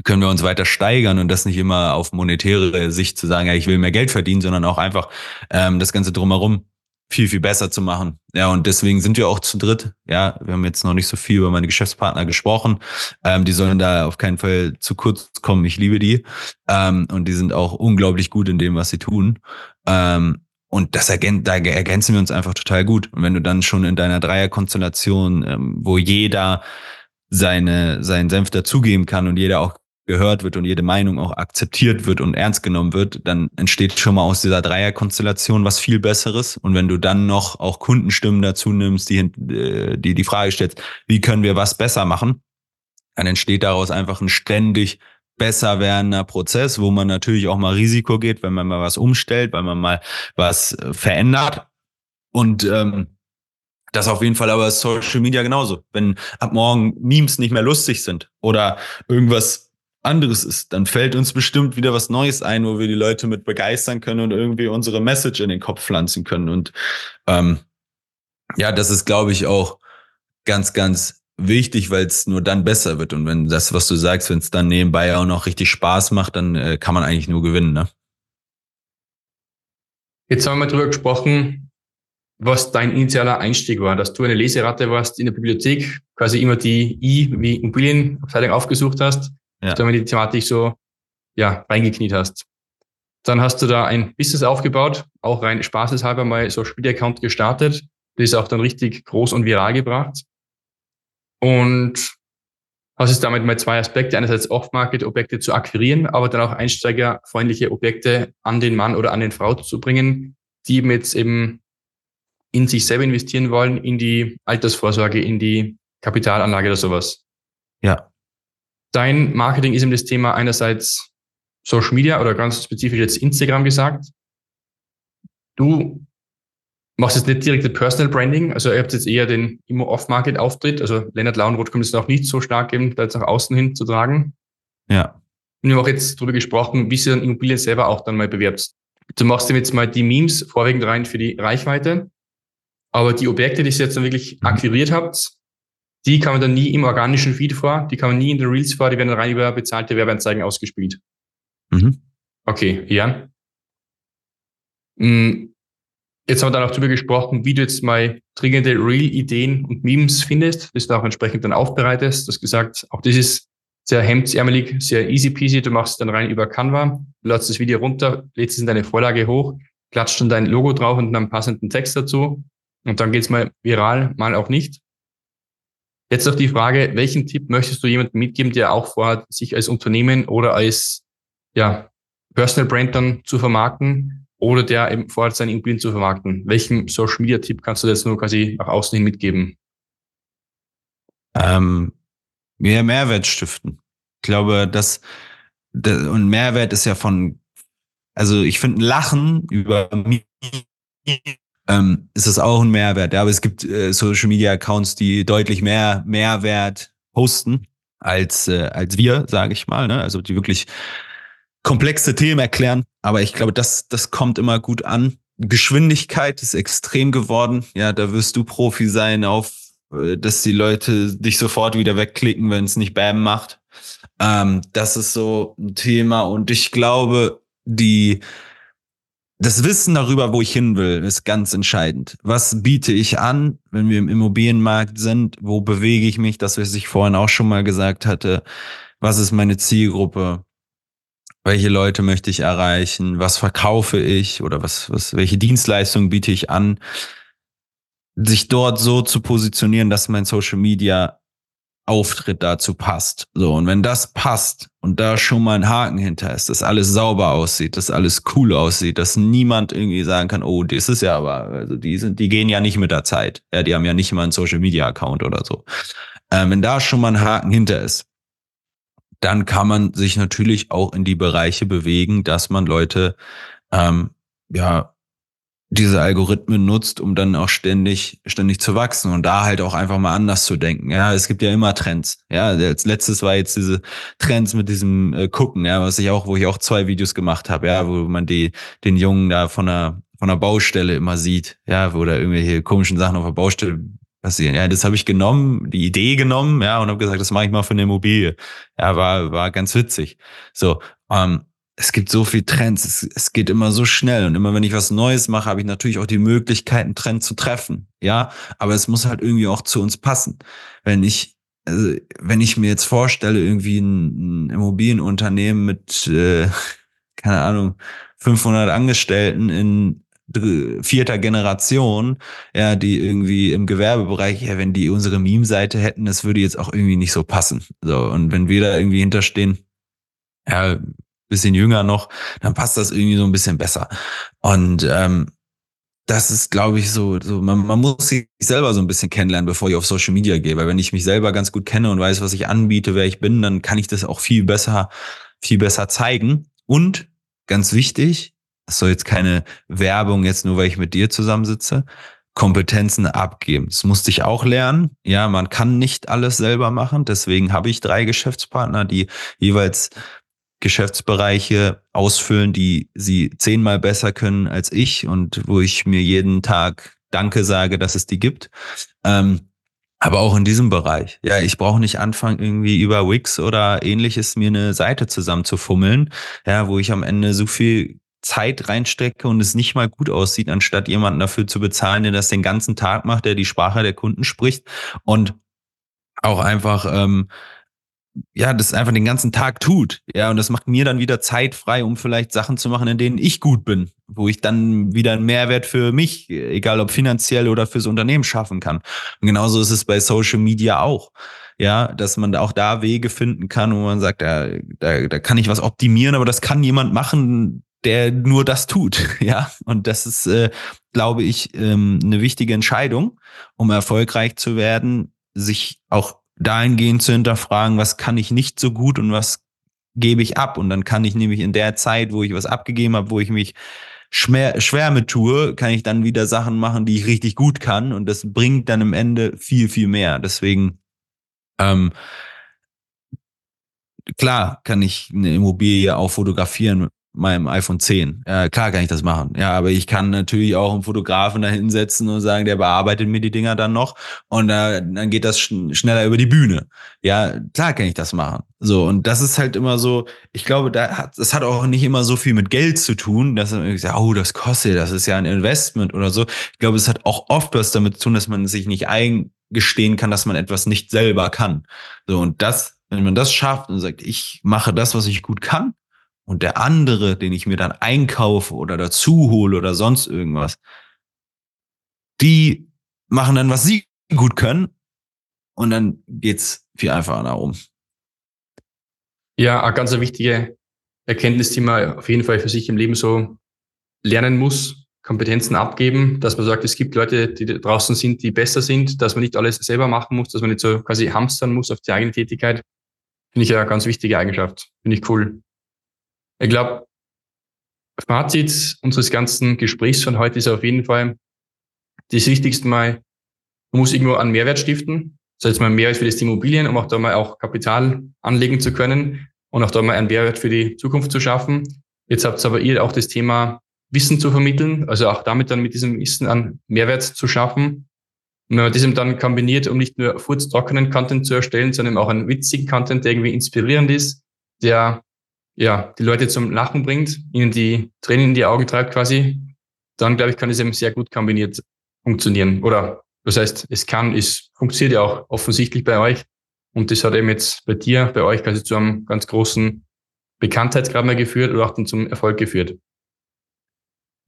A: können wir uns weiter steigern und das nicht immer auf monetäre Sicht zu sagen, ja, ich will mehr Geld verdienen, sondern auch einfach ähm, das Ganze drumherum viel, viel besser zu machen. Ja, und deswegen sind wir auch zu dritt. Ja, wir haben jetzt noch nicht so viel über meine Geschäftspartner gesprochen. Ähm, die sollen da auf keinen Fall zu kurz kommen. Ich liebe die. Ähm, und die sind auch unglaublich gut in dem, was sie tun. Ähm, und das ergän da ergänzen wir uns einfach total gut. Und wenn du dann schon in deiner Dreierkonstellation, ähm, wo jeder seine, seinen Senf dazugeben kann und jeder auch gehört wird und jede Meinung auch akzeptiert wird und ernst genommen wird, dann entsteht schon mal aus dieser Dreierkonstellation was viel Besseres. Und wenn du dann noch auch Kundenstimmen dazu nimmst, die äh, die, die Frage stellst, wie können wir was besser machen, dann entsteht daraus einfach ein ständig besser werdender Prozess, wo man natürlich auch mal Risiko geht, wenn man mal was umstellt, weil man mal was äh, verändert. Und ähm, das auf jeden Fall aber Social Media genauso. Wenn ab morgen Memes nicht mehr lustig sind oder irgendwas anderes ist, dann fällt uns bestimmt wieder was Neues ein, wo wir die Leute mit begeistern können und irgendwie unsere Message in den Kopf pflanzen können. Und ähm, ja, das ist, glaube ich, auch ganz, ganz wichtig, weil es nur dann besser wird. Und wenn das, was du sagst, wenn es dann nebenbei auch noch richtig Spaß macht, dann äh, kann man eigentlich nur gewinnen. Ne?
B: Jetzt haben wir mal drüber gesprochen, was dein initialer Einstieg war, dass du eine Leseratte warst in der Bibliothek, quasi immer die I wie Immobilienabteilung aufgesucht hast ja. du die Thematik so ja, reingekniet hast. Dann hast du da ein Business aufgebaut, auch rein spaßeshalber mal so Spielaccount gestartet. Das ist auch dann richtig groß und viral gebracht. Und hast es damit mal zwei Aspekte. Einerseits Off-Market-Objekte zu akquirieren, aber dann auch einsteigerfreundliche Objekte an den Mann oder an den Frau zu bringen, die eben jetzt eben in sich selber investieren wollen, in die Altersvorsorge, in die Kapitalanlage oder sowas.
A: Ja.
B: Dein Marketing ist eben das Thema einerseits Social Media oder ganz spezifisch jetzt Instagram gesagt. Du machst jetzt nicht direkt das Personal Branding, also ihr habt jetzt eher den immer Off-Market-Auftritt, also Leonard Lauenroth kommt es noch nicht so stark eben da jetzt nach außen hin zu tragen.
A: Ja.
B: Und wir haben auch jetzt darüber gesprochen, wie sie dann Immobilien selber auch dann mal bewerbst. Du machst jetzt mal die Memes vorwiegend rein für die Reichweite, aber die Objekte, die ihr jetzt dann wirklich akquiriert habt, die kann man dann nie im organischen Feed vor, die kann man nie in den Reels vor, die werden rein über bezahlte Werbeanzeigen ausgespielt. Mhm. Okay, ja. Hm, Jetzt haben wir dann auch darüber gesprochen, wie du jetzt mal dringende Real-Ideen und Memes findest, das du auch entsprechend dann aufbereitest. Du hast gesagt, auch das ist sehr hemdsärmelig, sehr easy peasy. Du machst es dann rein über Canva, lädst das Video runter, lädst es in deine Vorlage hoch, klatscht dann dein Logo drauf und einen passenden Text dazu. Und dann geht's mal viral, mal auch nicht. Jetzt noch die Frage, welchen Tipp möchtest du jemandem mitgeben, der auch vorhat, sich als Unternehmen oder als ja, Personal Brand dann zu vermarkten oder der eben vorhat, seine Immobilien zu vermarkten? Welchen Social Media Tipp kannst du jetzt nur quasi nach außen hin mitgeben?
A: Ähm, mehr Mehrwert stiften. Ich glaube, dass, dass und Mehrwert ist ja von, also ich finde Lachen über ähm, ist das auch ein Mehrwert. Ja, aber es gibt äh, Social Media Accounts, die deutlich mehr Mehrwert posten als äh, als wir, sage ich mal. Ne? Also die wirklich komplexe Themen erklären. Aber ich glaube, das das kommt immer gut an. Geschwindigkeit ist extrem geworden. Ja, da wirst du Profi sein auf, äh, dass die Leute dich sofort wieder wegklicken, wenn es nicht Bam macht. Ähm, das ist so ein Thema. Und ich glaube, die das Wissen darüber, wo ich hin will, ist ganz entscheidend. Was biete ich an, wenn wir im Immobilienmarkt sind? Wo bewege ich mich? Das, was ich vorhin auch schon mal gesagt hatte. Was ist meine Zielgruppe? Welche Leute möchte ich erreichen? Was verkaufe ich? Oder was, was, welche Dienstleistungen biete ich an? Sich dort so zu positionieren, dass mein Social Media Auftritt dazu passt. So, und wenn das passt und da schon mal ein Haken hinter ist, dass alles sauber aussieht, dass alles cool aussieht, dass niemand irgendwie sagen kann, oh, das ist ja aber, also die sind, die gehen ja nicht mit der Zeit. Ja, die haben ja nicht mal einen Social Media Account oder so. Ähm, wenn da schon mal ein Haken hinter ist, dann kann man sich natürlich auch in die Bereiche bewegen, dass man Leute ähm, ja diese Algorithmen nutzt, um dann auch ständig, ständig zu wachsen und da halt auch einfach mal anders zu denken. Ja, es gibt ja immer Trends. Ja, als letztes war jetzt diese Trends mit diesem äh, Gucken, ja, was ich auch, wo ich auch zwei Videos gemacht habe, ja, wo man die, den Jungen da von der, von der Baustelle immer sieht, ja, wo da irgendwelche komischen Sachen auf der Baustelle passieren. Ja, das habe ich genommen, die Idee genommen, ja, und habe gesagt, das mache ich mal für eine Immobilie. Ja, war, war ganz witzig. So, ähm, es gibt so viel Trends, es, es geht immer so schnell und immer wenn ich was Neues mache, habe ich natürlich auch die Möglichkeit, einen Trend zu treffen. Ja, aber es muss halt irgendwie auch zu uns passen. Wenn ich also wenn ich mir jetzt vorstelle, irgendwie ein, ein Immobilienunternehmen mit, äh, [LAUGHS] keine Ahnung, 500 Angestellten in vierter Generation, ja, die irgendwie im Gewerbebereich, ja, wenn die unsere Meme-Seite hätten, das würde jetzt auch irgendwie nicht so passen. So, und wenn wir da irgendwie hinterstehen, ja, bisschen jünger noch, dann passt das irgendwie so ein bisschen besser. Und ähm, das ist, glaube ich, so, so man, man muss sich selber so ein bisschen kennenlernen, bevor ich auf Social Media gehe. Weil wenn ich mich selber ganz gut kenne und weiß, was ich anbiete, wer ich bin, dann kann ich das auch viel besser, viel besser zeigen. Und ganz wichtig, das soll jetzt keine Werbung jetzt nur, weil ich mit dir zusammensitze, Kompetenzen abgeben. Das musste ich auch lernen. Ja, man kann nicht alles selber machen. Deswegen habe ich drei Geschäftspartner, die jeweils Geschäftsbereiche ausfüllen, die sie zehnmal besser können als ich und wo ich mir jeden Tag Danke sage, dass es die gibt. Ähm, aber auch in diesem Bereich. Ja, ich brauche nicht anfangen, irgendwie über Wix oder ähnliches mir eine Seite zusammenzufummeln, ja, wo ich am Ende so viel Zeit reinstecke und es nicht mal gut aussieht, anstatt jemanden dafür zu bezahlen, der das den ganzen Tag macht, der die Sprache der Kunden spricht und auch einfach ähm, ja, das einfach den ganzen Tag tut. Ja, und das macht mir dann wieder Zeit frei, um vielleicht Sachen zu machen, in denen ich gut bin, wo ich dann wieder einen Mehrwert für mich, egal ob finanziell oder fürs Unternehmen schaffen kann. Und genauso ist es bei Social Media auch. Ja, dass man auch da Wege finden kann, wo man sagt, ja, da, da kann ich was optimieren, aber das kann jemand machen, der nur das tut. [LAUGHS] Ja, und das ist, äh, glaube ich, ähm, eine wichtige Entscheidung, um erfolgreich zu werden, sich auch dahingehend zu hinterfragen, was kann ich nicht so gut und was gebe ich ab. Und dann kann ich nämlich in der Zeit, wo ich was abgegeben habe, wo ich mich schwer, mit tue, kann ich dann wieder Sachen machen, die ich richtig gut kann. Und das bringt dann im Ende viel, viel mehr. Deswegen, ähm, klar kann ich eine Immobilie auch fotografieren meinem iPhone 10. Ja, klar kann ich das machen. Ja, aber ich kann natürlich auch einen Fotografen da hinsetzen und sagen, der bearbeitet mir die Dinger dann noch und äh, dann geht das schn schneller über die Bühne. Ja, klar kann ich das machen. So, und das ist halt immer so, ich glaube, da hat, es hat auch nicht immer so viel mit Geld zu tun, dass man sagt, oh, das kostet, das ist ja ein Investment oder so. Ich glaube, es hat auch oft was damit zu tun, dass man sich nicht eingestehen kann, dass man etwas nicht selber kann. So, und das, wenn man das schafft und sagt, ich mache das, was ich gut kann, und der andere, den ich mir dann einkaufe oder dazu hole oder sonst irgendwas, die machen dann, was sie gut können, und dann geht's viel einfacher nach oben.
B: Ja, eine ganz wichtige Erkenntnis, die man auf jeden Fall für sich im Leben so lernen muss, Kompetenzen abgeben, dass man sagt, es gibt Leute, die draußen sind, die besser sind, dass man nicht alles selber machen muss, dass man nicht so quasi hamstern muss auf die eigene Tätigkeit. Finde ich eine ganz wichtige Eigenschaft. Finde ich cool. Ich glaube, Fazit unseres ganzen Gesprächs von heute ist auf jeden Fall das Wichtigste mal, man muss irgendwo einen Mehrwert stiften. Das heißt mal Mehrwert für das Immobilien, um auch da mal auch Kapital anlegen zu können und auch da mal einen Mehrwert für die Zukunft zu schaffen. Jetzt habt aber ihr auch das Thema Wissen zu vermitteln, also auch damit dann mit diesem Wissen an Mehrwert zu schaffen. Und wenn man diesem dann kombiniert, um nicht nur furztrockenen Content zu erstellen, sondern auch einen witzigen Content, der irgendwie inspirierend ist, der ja die Leute zum Lachen bringt, ihnen die Tränen in die Augen treibt quasi, dann glaube ich, kann es eben sehr gut kombiniert funktionieren. Oder das heißt, es kann, es funktioniert ja auch offensichtlich bei euch. Und das hat eben jetzt bei dir, bei euch quasi zu einem ganz großen Bekanntheitsgrad mehr geführt oder auch dann zum Erfolg geführt.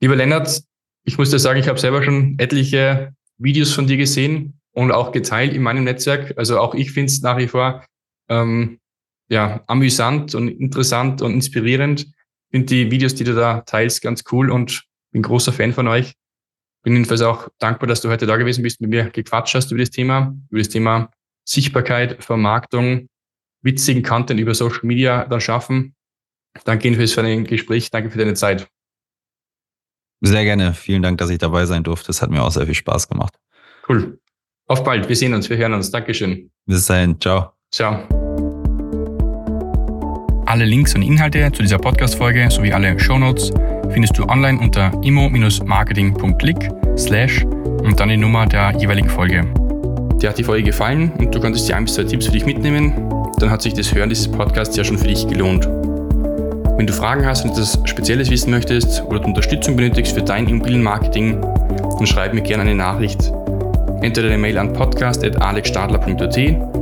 B: Lieber Lennart, ich muss dir sagen, ich habe selber schon etliche Videos von dir gesehen und auch geteilt in meinem Netzwerk. Also auch ich finde es nach wie vor ähm, ja, amüsant und interessant und inspirierend. Finde die Videos, die du da teilst, ganz cool und bin großer Fan von euch. Bin jedenfalls auch dankbar, dass du heute da gewesen bist, mit mir gequatscht hast über das Thema, über das Thema Sichtbarkeit, Vermarktung, witzigen Content über Social Media dann schaffen. Danke Ihnen fürs für ein Gespräch. Danke für deine Zeit.
A: Sehr gerne. Vielen Dank, dass ich dabei sein durfte. Es hat mir auch sehr viel Spaß gemacht.
B: Cool. Auf bald. Wir sehen uns. Wir hören uns. Dankeschön.
A: Bis dahin. Ciao.
B: Ciao. Alle Links und Inhalte zu dieser Podcast-Folge sowie alle Shownotes findest du online unter imo-marketing.click slash und dann die Nummer der jeweiligen Folge. Dir hat die Folge gefallen und du konntest dir ein bis zwei Tipps für dich mitnehmen, dann hat sich das Hören dieses Podcasts ja schon für dich gelohnt. Wenn du Fragen hast und etwas Spezielles wissen möchtest oder Unterstützung benötigst für dein Immobilienmarketing, dann schreib mir gerne eine Nachricht. Entweder eine Mail an podcast.alexstadler.at